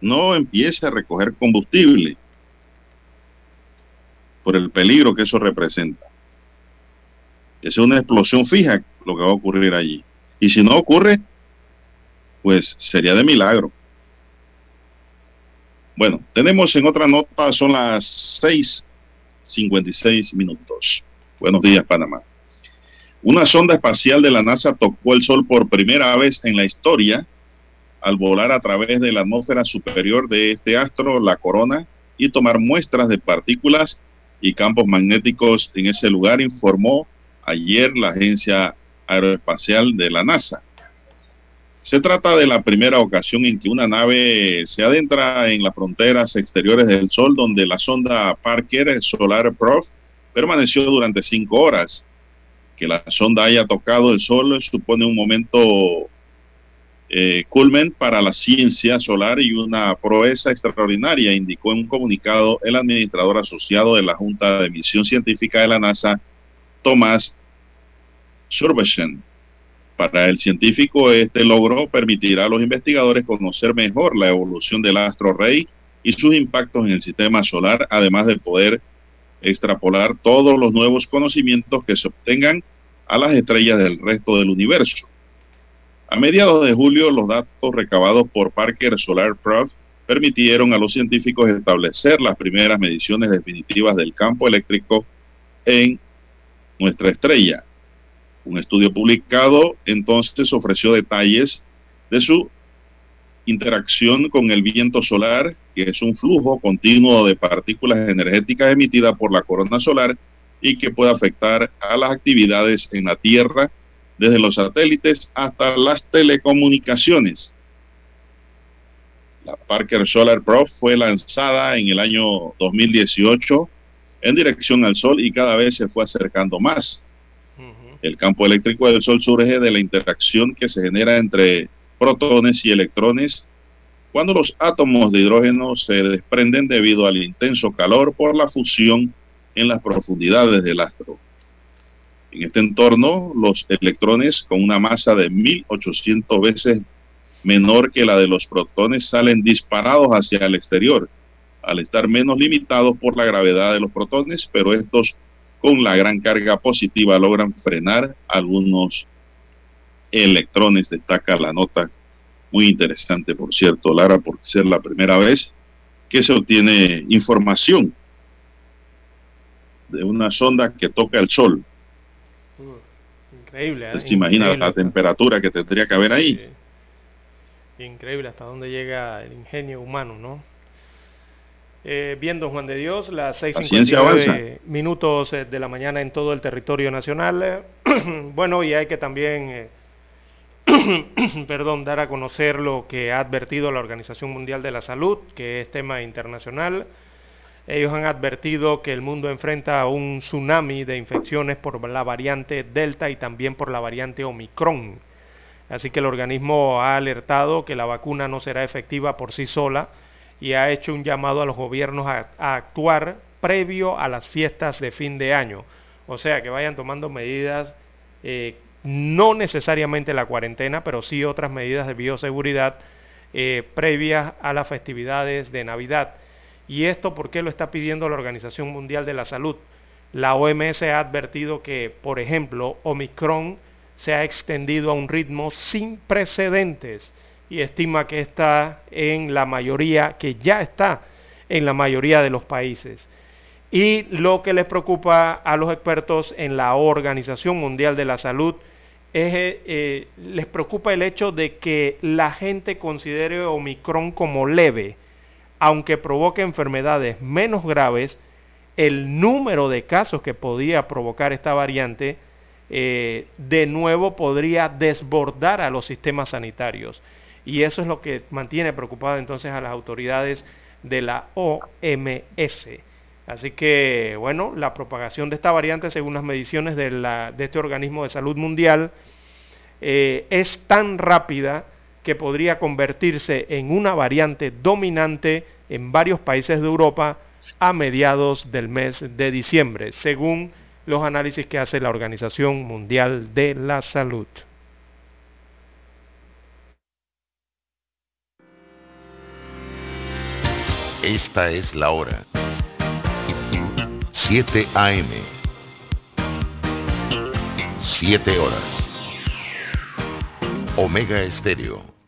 No empiece a recoger combustible por el peligro que eso representa. Es una explosión fija lo que va a ocurrir allí. Y si no ocurre, pues sería de milagro. Bueno, tenemos en otra nota, son las 6.56 minutos. Buenos días, Panamá. Una sonda espacial de la NASA tocó el Sol por primera vez en la historia al volar a través de la atmósfera superior de este astro, la corona, y tomar muestras de partículas y campos magnéticos en ese lugar, informó ayer la Agencia Aeroespacial de la NASA. Se trata de la primera ocasión en que una nave se adentra en las fronteras exteriores del Sol, donde la sonda Parker Solar Prof permaneció durante cinco horas. Que la sonda haya tocado el Sol supone un momento eh, culmen para la ciencia solar y una proeza extraordinaria, indicó en un comunicado el administrador asociado de la Junta de Misión Científica de la NASA, Thomas Surbesen. Para el científico, este logro permitirá a los investigadores conocer mejor la evolución del astro rey y sus impactos en el sistema solar, además de poder extrapolar todos los nuevos conocimientos que se obtengan a las estrellas del resto del universo. A mediados de julio, los datos recabados por Parker Solar Prof permitieron a los científicos establecer las primeras mediciones definitivas del campo eléctrico en nuestra estrella. Un estudio publicado entonces ofreció detalles de su interacción con el viento solar, que es un flujo continuo de partículas energéticas emitidas por la corona solar y que puede afectar a las actividades en la Tierra desde los satélites hasta las telecomunicaciones. La Parker Solar Pro fue lanzada en el año 2018 en dirección al Sol y cada vez se fue acercando más. El campo eléctrico del Sol surge de la interacción que se genera entre protones y electrones cuando los átomos de hidrógeno se desprenden debido al intenso calor por la fusión en las profundidades del astro. En este entorno, los electrones con una masa de 1800 veces menor que la de los protones salen disparados hacia el exterior, al estar menos limitados por la gravedad de los protones, pero estos con la gran carga positiva logran frenar algunos electrones, destaca la nota. Muy interesante, por cierto, Lara, por ser la primera vez que se obtiene información de una sonda que toca el Sol. Increíble. ¿eh? se imagina la temperatura que tendría que haber ahí. Increíble hasta dónde llega el ingenio humano, ¿no? Eh, viendo Juan de Dios, las 6 minutos eh, de la mañana en todo el territorio nacional. bueno, y hay que también, perdón, dar a conocer lo que ha advertido la Organización Mundial de la Salud, que es tema internacional. Ellos han advertido que el mundo enfrenta un tsunami de infecciones por la variante Delta y también por la variante Omicron. Así que el organismo ha alertado que la vacuna no será efectiva por sí sola y ha hecho un llamado a los gobiernos a, actuar previo a las fiestas de fin de año. O sea, que vayan tomando medidas, eh, no necesariamente la cuarentena, pero sí otras medidas de bioseguridad eh, previas a las festividades de Navidad. ¿Y esto por qué lo está pidiendo la Organización Mundial de la Salud? La OMS ha advertido que, por ejemplo, Omicron se ha extendido a un ritmo sin precedentes y estima que está en la mayoría, que ya está en la mayoría de los países. Y lo que les preocupa a los expertos en la Organización Mundial de la Salud es, eh, les preocupa el hecho de que la gente considere Omicron como leve, aunque provoque enfermedades menos graves, el número de casos que podía provocar esta variante eh, de nuevo podría desbordar a los sistemas sanitarios. Y eso es lo que mantiene preocupado entonces a las autoridades de la OMS. Así que, bueno, la propagación de esta variante, según las mediciones de, este organismo de salud mundial, eh, es tan rápida que podría convertirse en una variante dominante en varios países de Europa a mediados del mes de diciembre, según los análisis que hace la Organización Mundial de la Salud. Esta es la hora. 7 AM. 7 horas. Omega Estéreo,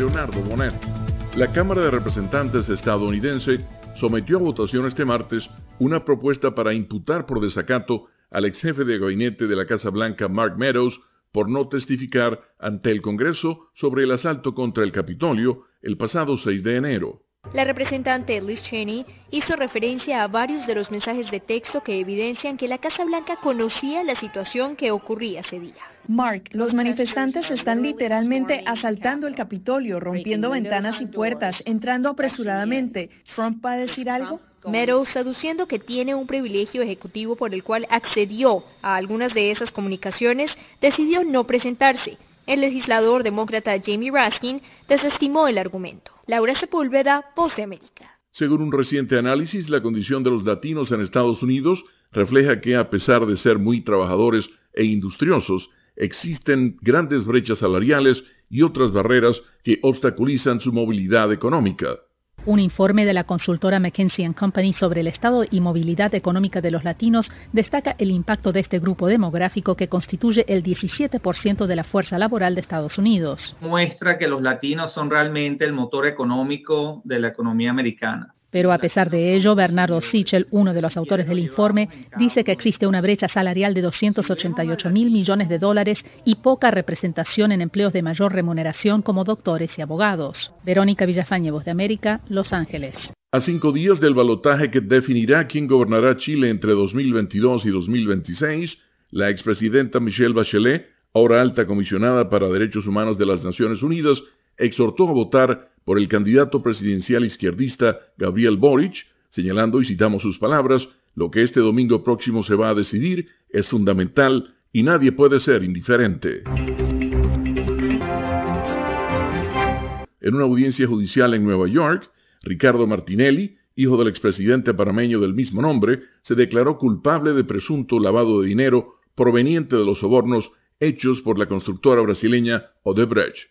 Leonardo Bonet. La Cámara de Representantes estadounidense sometió a votación este martes una propuesta para imputar por desacato al ex jefe de gabinete de la Casa Blanca, Mark Meadows, por no testificar ante el Congreso sobre el asalto contra el Capitolio el pasado 6 de enero. La representante Liz Cheney hizo referencia a varios de los mensajes de texto que evidencian que la Casa Blanca conocía la situación que ocurría ese día. Mark, los manifestantes están literalmente asaltando el Capitolio, rompiendo ventanas y puertas, entrando apresuradamente. ¿Trump va a decir algo? Meadows, aduciendo que tiene un privilegio ejecutivo por el cual accedió a algunas de esas comunicaciones, decidió no presentarse. El legislador demócrata Jamie Raskin desestimó el argumento. Laura Sepúlveda, Voz de América. Según un reciente análisis, la condición de los latinos en Estados Unidos refleja que, a pesar de ser muy trabajadores e industriosos, existen grandes brechas salariales y otras barreras que obstaculizan su movilidad económica. Un informe de la consultora McKinsey Company sobre el estado y movilidad económica de los latinos destaca el impacto de este grupo demográfico que constituye el 17% de la fuerza laboral de Estados Unidos. Muestra que los latinos son realmente el motor económico de la economía americana. Pero a pesar de ello, Bernardo Sichel, uno de los autores del informe, dice que existe una brecha salarial de 288 mil millones de dólares y poca representación en empleos de mayor remuneración como doctores y abogados. Verónica Villafañe, Voz de América, Los Ángeles. A cinco días del balotaje que definirá quién gobernará Chile entre 2022 y 2026, la expresidenta Michelle Bachelet, ahora alta comisionada para derechos humanos de las Naciones Unidas, exhortó a votar por el candidato presidencial izquierdista Gabriel Boric, señalando, y citamos sus palabras, lo que este domingo próximo se va a decidir es fundamental y nadie puede ser indiferente. En una audiencia judicial en Nueva York, Ricardo Martinelli, hijo del expresidente panameño del mismo nombre, se declaró culpable de presunto lavado de dinero proveniente de los sobornos hechos por la constructora brasileña Odebrecht.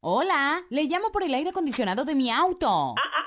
Hola, le llamo por el aire acondicionado de mi auto. Ah, ah,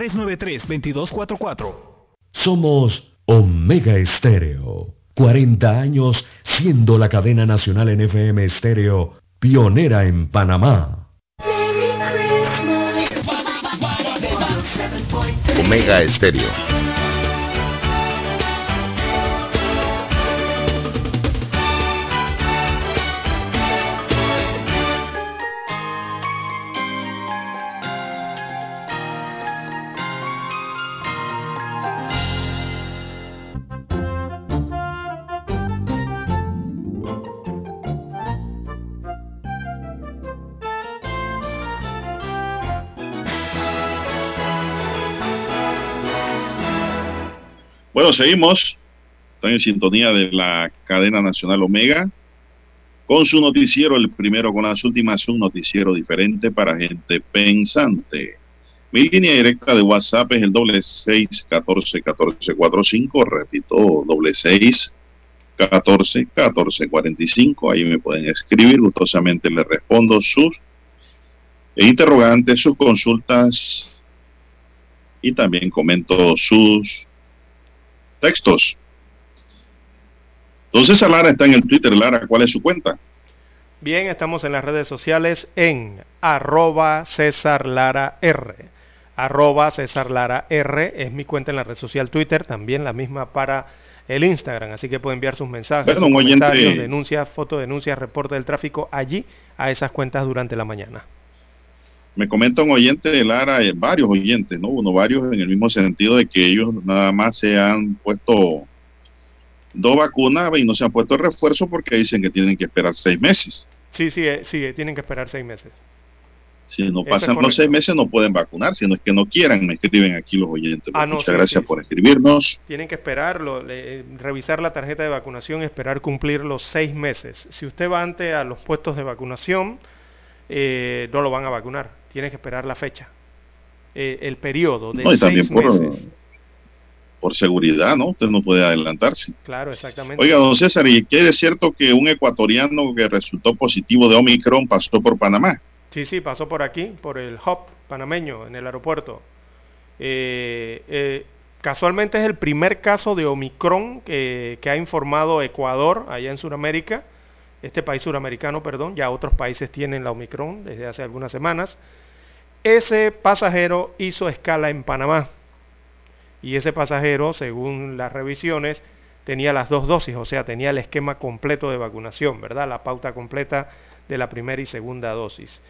393-2244. Somos Omega Estéreo. 40 años siendo la cadena nacional en FM Estéreo, pionera en Panamá. Omega Estéreo. Seguimos. Están en sintonía de la cadena nacional Omega con su noticiero, el primero con las últimas, un noticiero diferente para gente pensante. Mi línea directa de WhatsApp es el doble seis catorce catorce cuatro cinco, repito, doble seis catorce catorce cuarenta y cinco. Ahí me pueden escribir, gustosamente les respondo sus interrogantes, sus consultas y también comento sus textos. Entonces, Lara está en el Twitter. Lara, ¿cuál es su cuenta? Bien, estamos en las redes sociales en arroba César Lara R. Arroba César Lara R es mi cuenta en la red social Twitter, también la misma para el Instagram, así que puede enviar sus mensajes, sus comentarios, denuncias, fotodenuncias, reporte del tráfico allí a esas cuentas durante la mañana. Me comenta un oyente de Lara, eh, varios oyentes, ¿no? Uno, varios en el mismo sentido de que ellos nada más se han puesto dos vacunas y no se han puesto el refuerzo porque dicen que tienen que esperar seis meses. Sí, sí, eh, sí, tienen que esperar seis meses. Si no es pasan los seis meses no pueden vacunar, sino es que no quieran, me escriben aquí los oyentes. Ah, no, Muchas sí, gracias sí, por escribirnos. Tienen que esperarlo, le- revisar la tarjeta de vacunación, esperar cumplir los seis meses. Si usted va antes a los puestos de vacunación, eh, no lo van a vacunar. Tiene que esperar la fecha, eh, el periodo de No, seis por, meses. por seguridad, ¿no? Usted no puede adelantarse. Claro, exactamente. Oiga, don César, ¿y qué es cierto que un ecuatoriano que resultó positivo de Omicron pasó por Panamá? Sí, sí, pasó por aquí, por el hub panameño, en el aeropuerto. Eh, eh, casualmente es el primer caso de Omicron que, que ha informado Ecuador, allá en Sudamérica, este país suramericano, perdón, ya otros países tienen la Omicron desde hace algunas semanas. Ese pasajero hizo escala en Panamá y ese pasajero, según las revisiones, tenía las dos dosis, o sea, tenía el esquema completo de vacunación, ¿verdad? La pauta completa de la primera y segunda dosis.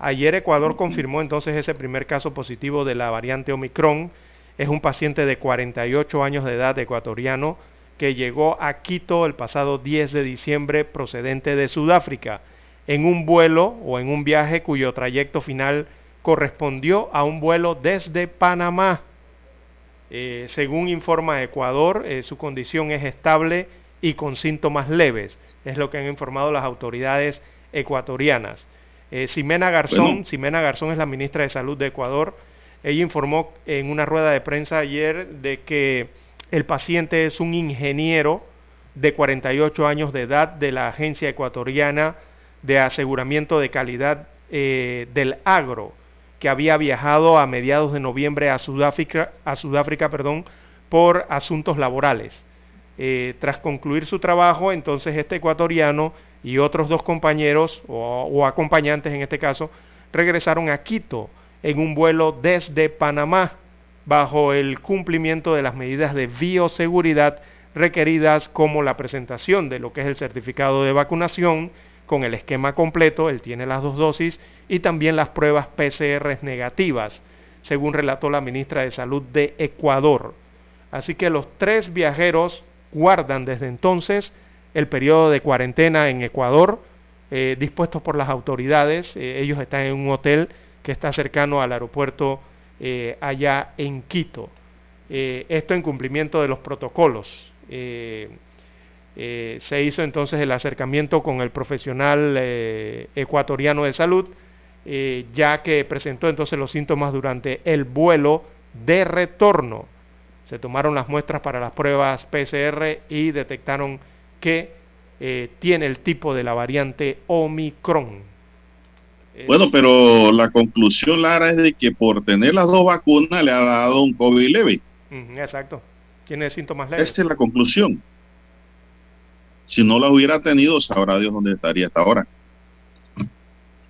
Ayer Ecuador confirmó entonces ese primer caso positivo de la variante Omicron. Es un paciente de 48 años de edad ecuatoriano que llegó a Quito el pasado 10 de diciembre procedente de Sudáfrica en un vuelo o en un viaje cuyo trayecto final correspondió a un vuelo desde Panamá. Eh, según informa Ecuador, eh, su condición es estable y con síntomas leves. Es lo que han informado las autoridades ecuatorianas. Eh, Ximena Garzón, Bueno. Ximena Garzón es la ministra de Salud de Ecuador. Ella informó en una rueda de prensa ayer de que el paciente es un ingeniero de 48 años de edad de la Agencia Ecuatoriana de Aseguramiento de Calidad eh, del Agro, que había viajado a mediados de noviembre a Sudáfrica, a Sudáfrica perdón, por asuntos laborales. Eh, tras concluir su trabajo, entonces este ecuatoriano y otros dos compañeros o, o acompañantes en este caso regresaron a Quito en un vuelo desde Panamá bajo el cumplimiento de las medidas de bioseguridad requeridas como la presentación de lo que es el certificado de vacunación con el esquema completo, él tiene las dos dosis, y también las pruebas PCR negativas, según relató la ministra de Salud de Ecuador. Así que los tres viajeros guardan desde entonces el periodo de cuarentena en Ecuador, eh, dispuestos por las autoridades. Eh, ellos están en un hotel que está cercano al aeropuerto eh, allá en Quito. Esto en cumplimiento de los protocolos. Eh, se hizo entonces el acercamiento con el profesional eh, ecuatoriano de salud, eh, ya que presentó entonces los síntomas durante el vuelo de retorno. Se tomaron las muestras para las pruebas PCR y detectaron que eh, tiene el tipo de la variante Omicron. Bueno, pero la conclusión, Lara, es de que por tener las dos vacunas le ha dado un COVID leve. Exacto. Tiene síntomas leves. Esa es la conclusión. Si no la hubiera tenido, sabrá Dios dónde estaría hasta ahora.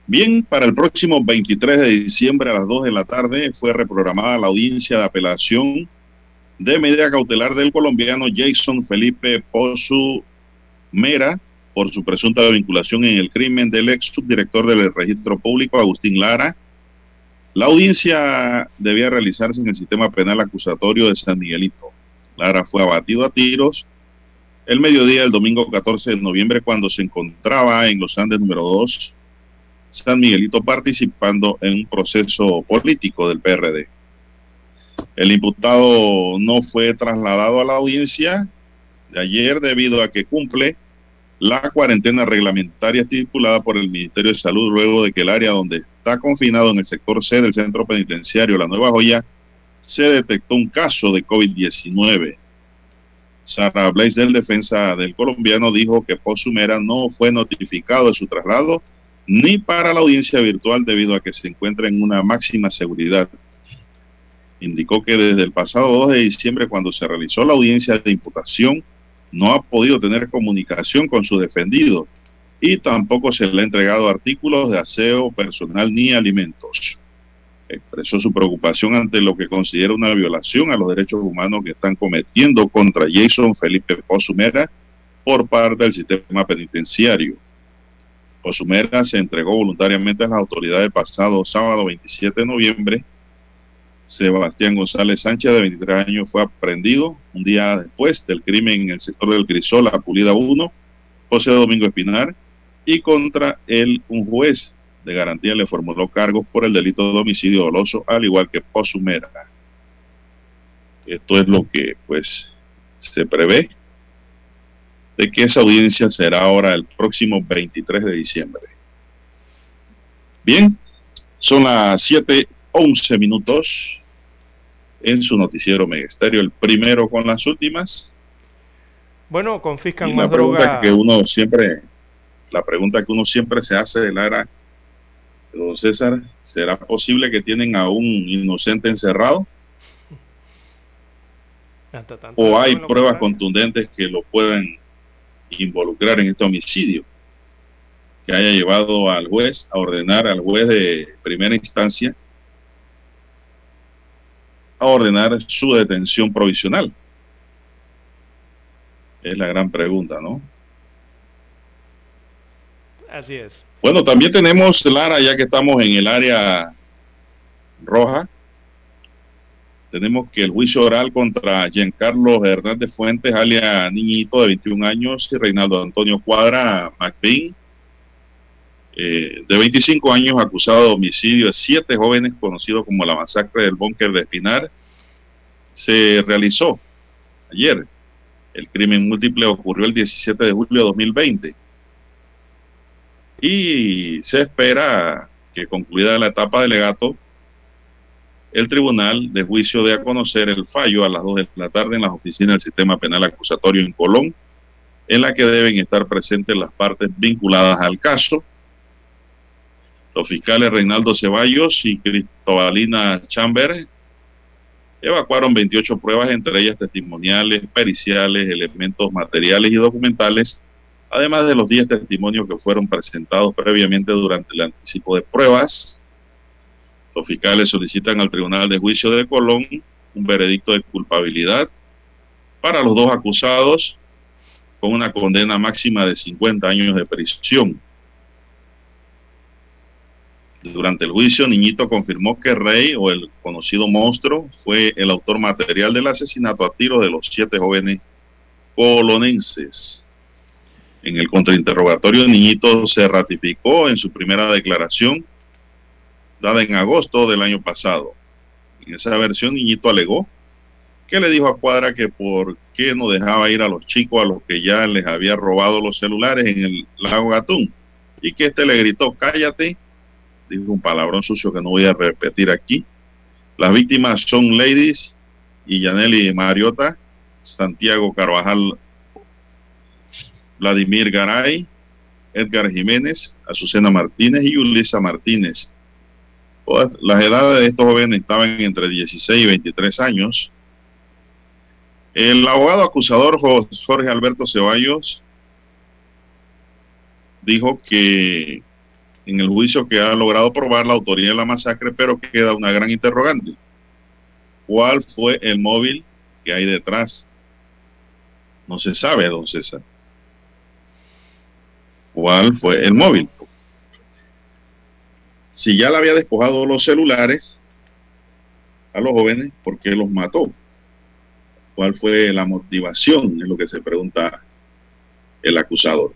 Bien, para el próximo 23 de diciembre a las 2 de la tarde fue reprogramada la audiencia de apelación de medida cautelar del colombiano Jason Felipe Pozu Mera por su presunta vinculación en el crimen del ex subdirector del registro público Agustín Lara. La audiencia debía realizarse en el sistema penal acusatorio de San Miguelito. Lara fue abatido a tiros el mediodía del domingo 14 de noviembre cuando se encontraba en los Andes número 2, San Miguelito participando en un proceso político del PRD. El imputado no fue trasladado a la audiencia de ayer debido a que cumple la cuarentena reglamentaria estipulada por el Ministerio de Salud luego de que el área donde está confinado en el sector C del centro penitenciario La Nueva Joya se detectó un caso de COVID-19. Sara Blaze del defensa del colombiano dijo que Posumera no fue notificado de su traslado ni para la audiencia virtual debido a que se encuentra en una máxima seguridad. Indicó que desde el pasado 2 de diciembre, cuando se realizó la audiencia de imputación, no ha podido tener comunicación con su defendido y tampoco se le ha entregado artículos de aseo personal ni alimentos. Expresó su preocupación ante lo que considera una violación a los derechos humanos que están cometiendo contra Jason Felipe Posumera por parte del sistema penitenciario. Posumera se entregó voluntariamente a las autoridades pasado sábado 27 de noviembre. Sebastián González Sánchez, de 23 años, fue aprendido un día después del crimen en el sector del Crisol, la Pulida 1, José Domingo Espinar, y contra él un juez de garantía le formuló cargos por el delito de homicidio doloso, al igual que Posumera. Esto es lo que pues se prevé de que esa audiencia será ahora el próximo 23 de diciembre. Bien, son las 7:11 minutos en su noticiero Megesterio, el primero con las últimas. Bueno, confiscan Y más la pregunta droga. que uno siempre, la pregunta que uno siempre se hace de Lara, don César, ¿será posible que tienen a un inocente encerrado? ¿O hay pruebas contundentes que lo puedan involucrar en este homicidio? Que haya llevado al juez a ordenar al juez de primera instancia a ordenar su detención provisional. Es la gran pregunta, ¿no? Así es. Bueno, también tenemos, Lara, ya que estamos en el área roja, tenemos que el juicio oral contra Giancarlo Hernández Fuentes, alias Niñito, de 21 años, y Reinaldo Antonio Cuadra McBean, eh, de 25 años, acusado de homicidio de siete jóvenes, conocido como la masacre del búnker de Espinar, se realizó ayer. El crimen múltiple ocurrió el 17 de julio de 2020 y se espera que concluida la etapa de legato, el tribunal de juicio dé a conocer el fallo a las 2 de la tarde en las oficinas del sistema penal acusatorio en Colón, en la que deben estar presentes las partes vinculadas al caso. Los fiscales Reinaldo Ceballos y Cristobalina Chamber evacuaron 28 pruebas, entre ellas testimoniales, periciales, elementos materiales y documentales, además de los 10 testimonios que fueron presentados previamente durante el anticipo de pruebas. Los fiscales solicitan al Tribunal de Juicio de Colón un veredicto de culpabilidad para los dos acusados con una condena máxima de 50 años de prisión. Durante el juicio, Niñito confirmó que Rey, o el conocido monstruo, fue el autor material del asesinato a tiro de los siete jóvenes colonenses. En el contrainterrogatorio, Niñito se ratificó en su primera declaración, dada en agosto del año pasado. En esa versión, Niñito alegó que le dijo a Cuadra que por qué no dejaba ir a los chicos a los que ya les había robado los celulares en el lago Gatún. Y que este le gritó, cállate, dijo un palabrón sucio que no voy a repetir aquí. Las víctimas son Ladies y Yaneli Mariota, Santiago Carvajal, Vladimir Garay, Edgar Jiménez, Azucena Martínez y Ulisa Martínez. Todas las edades de estos jóvenes estaban entre 16 y 23 años. El abogado acusador Jorge Alberto Ceballos dijo que en el juicio que ha logrado probar la autoría de la masacre, pero que queda una gran interrogante. ¿Cuál fue el móvil que hay detrás? No se sabe, don César. ¿Cuál fue el móvil? Si ya le había despojado los celulares a los jóvenes, ¿por qué los mató? ¿Cuál fue la motivación? Es lo que se pregunta el acusador.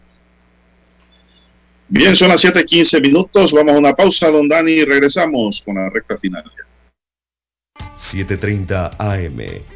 Bien, son las 7:15 minutos. Vamos a una pausa, don Dani, y regresamos con la recta final. 7:30 AM.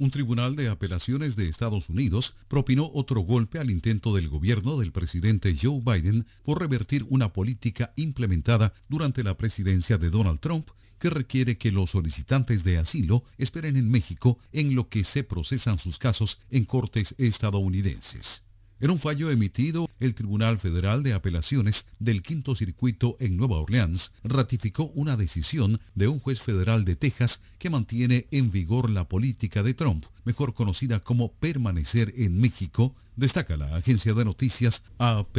Un tribunal de apelaciones de Estados Unidos propinó otro golpe al intento del gobierno del presidente Joe Biden por revertir una política implementada durante la presidencia de Donald Trump que requiere que los solicitantes de asilo esperen en México en lo que se procesan sus casos en cortes estadounidenses. En un fallo emitido, el Tribunal Federal de Apelaciones del Quinto Circuito en Nueva Orleans ratificó una decisión de un juez federal de Texas que mantiene en vigor la política de Trump, mejor conocida como permanecer en México, destaca la agencia de noticias AP.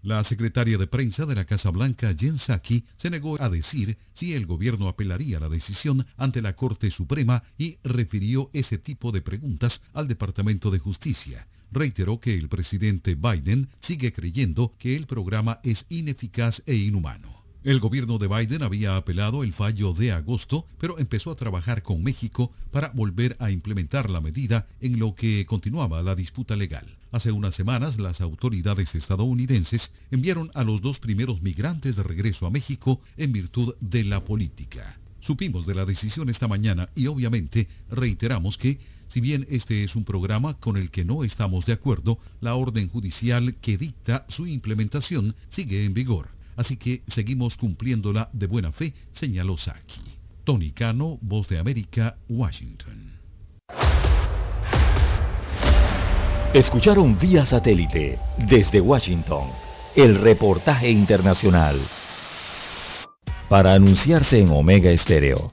La secretaria de prensa de la Casa Blanca, Jen Psaki, se negó a decir si el gobierno apelaría la decisión ante la Corte Suprema y refirió ese tipo de preguntas al Departamento de Justicia. Reiteró que el presidente Biden sigue creyendo que el programa es ineficaz e inhumano. El gobierno de Biden había apelado el fallo de agosto, pero empezó a trabajar con México para volver a implementar la medida en lo que continuaba la disputa legal. Hace unas semanas las autoridades estadounidenses enviaron a los dos primeros migrantes de regreso a México en virtud de la política. Supimos de la decisión esta mañana y obviamente reiteramos que, si bien este es un programa con el que no estamos de acuerdo, la orden judicial que dicta su implementación sigue en vigor. Así que seguimos cumpliéndola de buena fe, señaló Saki. Tony Cano, Voz de América, Washington. Escucharon vía satélite desde Washington el reportaje internacional. Para anunciarse en Omega Estéreo,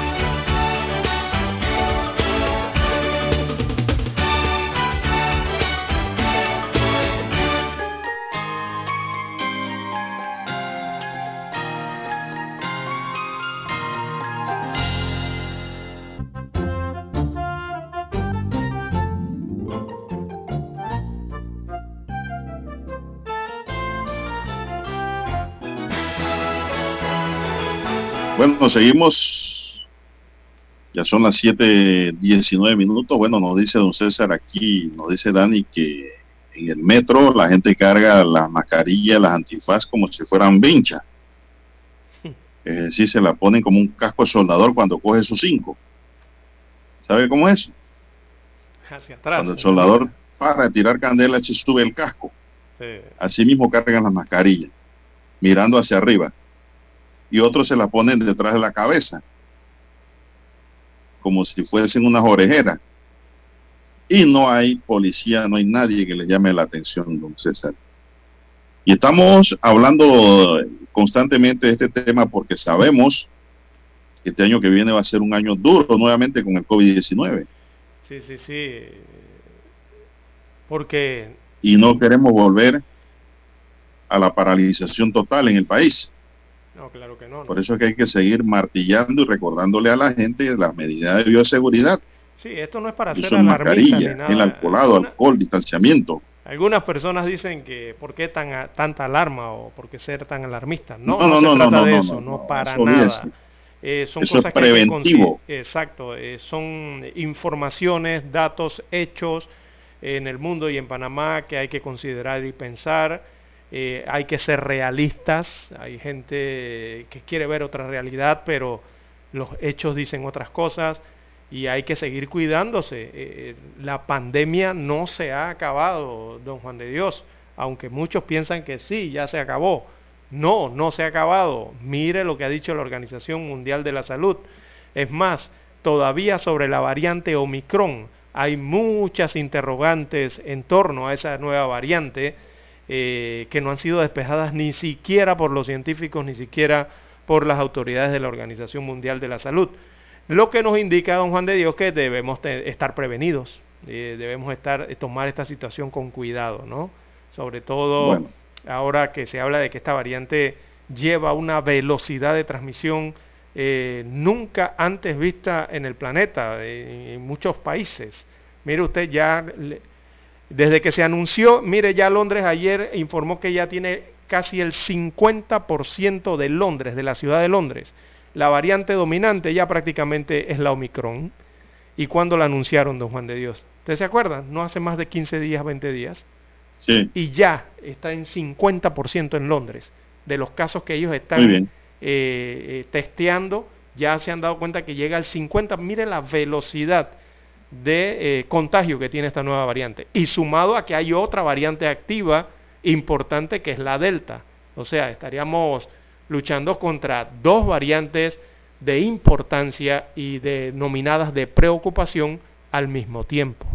Bueno, seguimos. Ya son las 7:19 minutos. Bueno, nos dice don César aquí, nos dice Dani que en el metro la gente carga las mascarillas, las antifaz como si fueran vinchas. Es decir, se la ponen como un casco soldador cuando coge sus cinco. ¿Sabe cómo es? Hacia atrás. Cuando el soldador para tirar candela se sube el casco. Sí. Así mismo cargan las mascarillas, mirando hacia arriba. Y otros se la ponen detrás de la cabeza, como si fuesen unas orejeras. Y no hay policía, no hay nadie que le llame la atención, don César. Y estamos hablando constantemente de este tema porque sabemos que este año que viene va a ser un año duro nuevamente con el COVID-19. Sí, sí, sí. Porque Y no queremos volver a la paralización total en el país. No, claro que no. no. Por eso es que hay que seguir martillando y recordándole a la gente las medidas de bioseguridad. Sí, esto no es para Uso alarmista ni nada. el alcoholado, alcohol, distanciamiento. Algunas personas dicen que por qué tan tanta alarma o por qué ser tan alarmista. No, No, no, no, se no, no, trata no, de eso, no, no, no, para eso nada. olvídese. Eh, son Eso es cosas que hay que preventivo. Exacto, eh, son informaciones, datos, hechos en el mundo y en Panamá que hay que considerar y pensar. Eh, hay que ser realistas. Hay gente que quiere ver otra realidad, pero los hechos dicen otras cosas y hay que seguir cuidándose. Eh, la pandemia no se ha acabado, don Juan de Dios, aunque muchos piensan que sí, ya se acabó. No, no se ha acabado. Mire lo que ha dicho la Organización Mundial de la Salud. Es más, todavía sobre la variante Omicron hay muchas interrogantes en torno a esa nueva variante eh, que no han sido despejadas ni siquiera por los científicos, ni siquiera por las autoridades de la Organización Mundial de la Salud. Lo que nos indica, don Juan de Dios, que debemos estar prevenidos, eh, debemos estar, eh, tomar esta situación con cuidado, ¿no? Sobre todo Bueno. ahora que se habla de que esta variante lleva una velocidad de transmisión eh, nunca antes vista en el planeta, en muchos países. Mire usted ya, le- desde que se anunció, mire ya Londres ayer informó que ya tiene casi el 50% de Londres, de la ciudad de Londres. La variante dominante ya prácticamente es la Omicron. ¿Y cuándo la anunciaron, don Juan de Dios? ¿Usted se acuerda? No hace más de 15 días, 20 días Sí, y ya está en 50% en Londres. De los casos que ellos están eh, eh, testeando, ya se han dado cuenta que llega al 50%. Mire la velocidad de eh, contagio que tiene esta nueva variante. Y sumado a que hay otra variante activa importante que es la Delta. O sea, estaríamos luchando contra dos variantes de importancia y denominadas de preocupación al mismo tiempo.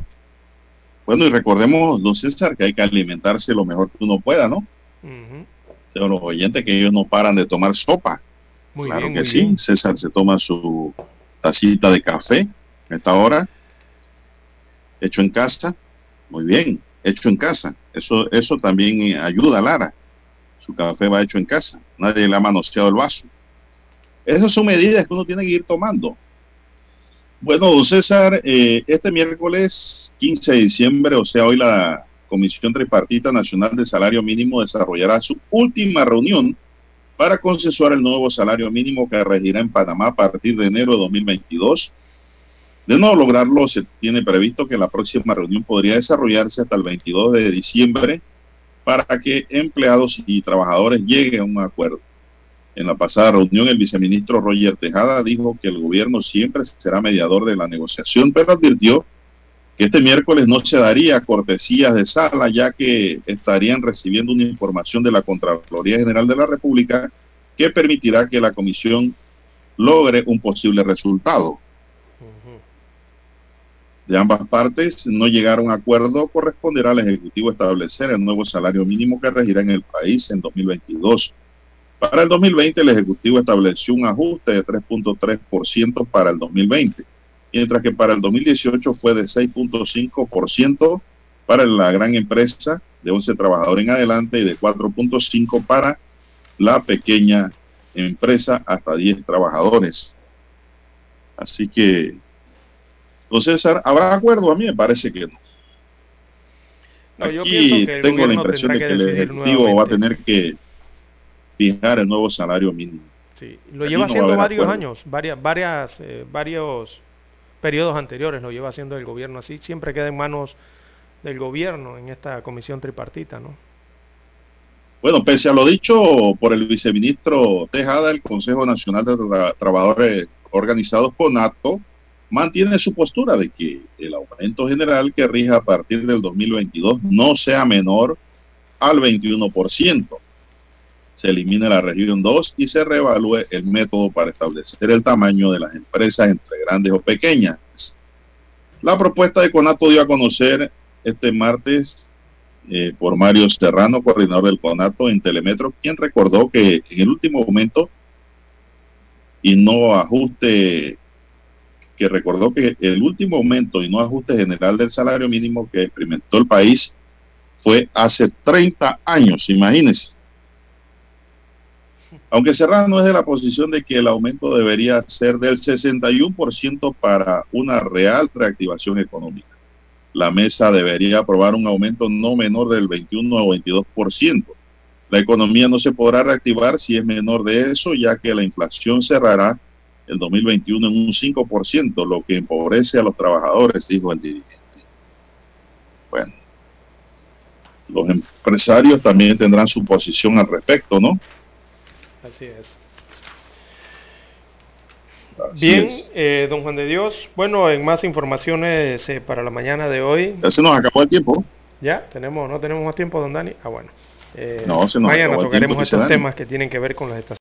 Bueno, y recordemos, don César, que hay que alimentarse lo mejor que uno pueda, ¿no? O sea, los oyentes que ellos no paran de tomar sopa. Muy claro bien, que sí. bien. César se toma su tacita de café a esta hora, hecho en casa. Muy bien, hecho en casa. Eso, eso también ayuda a Lara. Su café va hecho en casa. Nadie le ha manoseado el vaso. Esas son medidas que uno tiene que ir tomando. Bueno, don César, eh, este miércoles 15 de diciembre, o sea, hoy la Comisión Tripartita Nacional de Salario Mínimo desarrollará su última reunión para consensuar el nuevo salario mínimo que regirá en Panamá a partir de enero de 2022. De no lograrlo, se tiene previsto que la próxima reunión podría desarrollarse hasta el 22 de diciembre para que empleados y trabajadores lleguen a un acuerdo. En la pasada reunión, el viceministro Roger Tejada dijo que el gobierno siempre será mediador de la negociación, pero advirtió que este miércoles no se daría cortesías de sala, ya que estarían recibiendo una información de la Contraloría General de la República que permitirá que la comisión logre un posible resultado. De ambas partes no llegar a un acuerdo, corresponderá al Ejecutivo establecer el nuevo salario mínimo que regirá en el país en 2022. Para el 2020, el Ejecutivo estableció un ajuste de 3.3% para el 2020, mientras que para el 2018 fue de 6.5% para la gran empresa de 11 trabajadores en adelante y de 4.5% para la pequeña empresa hasta 10 trabajadores. Así que, César, ¿habrá acuerdo? A mí me parece que no. No, yo Aquí que tengo la impresión de que que el Ejecutivo va a tener que fijar el nuevo salario mínimo. Sí, lo Aquí lleva no haciendo varios acuerdo. años, varias, varias, eh, varios periodos anteriores lo lleva haciendo el gobierno así, siempre queda en manos del gobierno en esta comisión tripartita, ¿no? Bueno, pese a lo dicho por el viceministro Tejada, el Consejo Nacional de Tra Trabajadores Organizados CONATO mantiene su postura de que el aumento general que rija a partir del 2022 no sea menor al 21%. Se elimine la región 2 y se reevalúe el método para establecer el tamaño de las empresas entre grandes o pequeñas. La propuesta de CONATO dio a conocer este martes eh, por Mario Serrano, coordinador del CONATO en Telemetro, quien recordó que en el último momento y no ajuste, que recordó que el último aumento y no ajuste general del salario mínimo que experimentó el país fue hace 30 años, imagínense. Aunque Serrano es de la posición de que el aumento debería ser del 61% para una real reactivación económica. La mesa debería aprobar un aumento no menor del 21 o 22%. La economía no se podrá reactivar si es menor de eso, ya que la inflación cerrará el 2021 en un 5%, lo que empobrece a los trabajadores, dijo el dirigente. Bueno, los empresarios también tendrán su posición al respecto, ¿no? Así es. Así Bien, es. eh, don Juan de Dios. Bueno, en más informaciones eh, para la mañana de hoy. Ya se nos acabó el tiempo. Ya, tenemos, no tenemos más tiempo, don Dani. Ah, bueno. Eh, No, se nos mañana acabó el tocaremos estos temas que tienen que ver con las estaciones.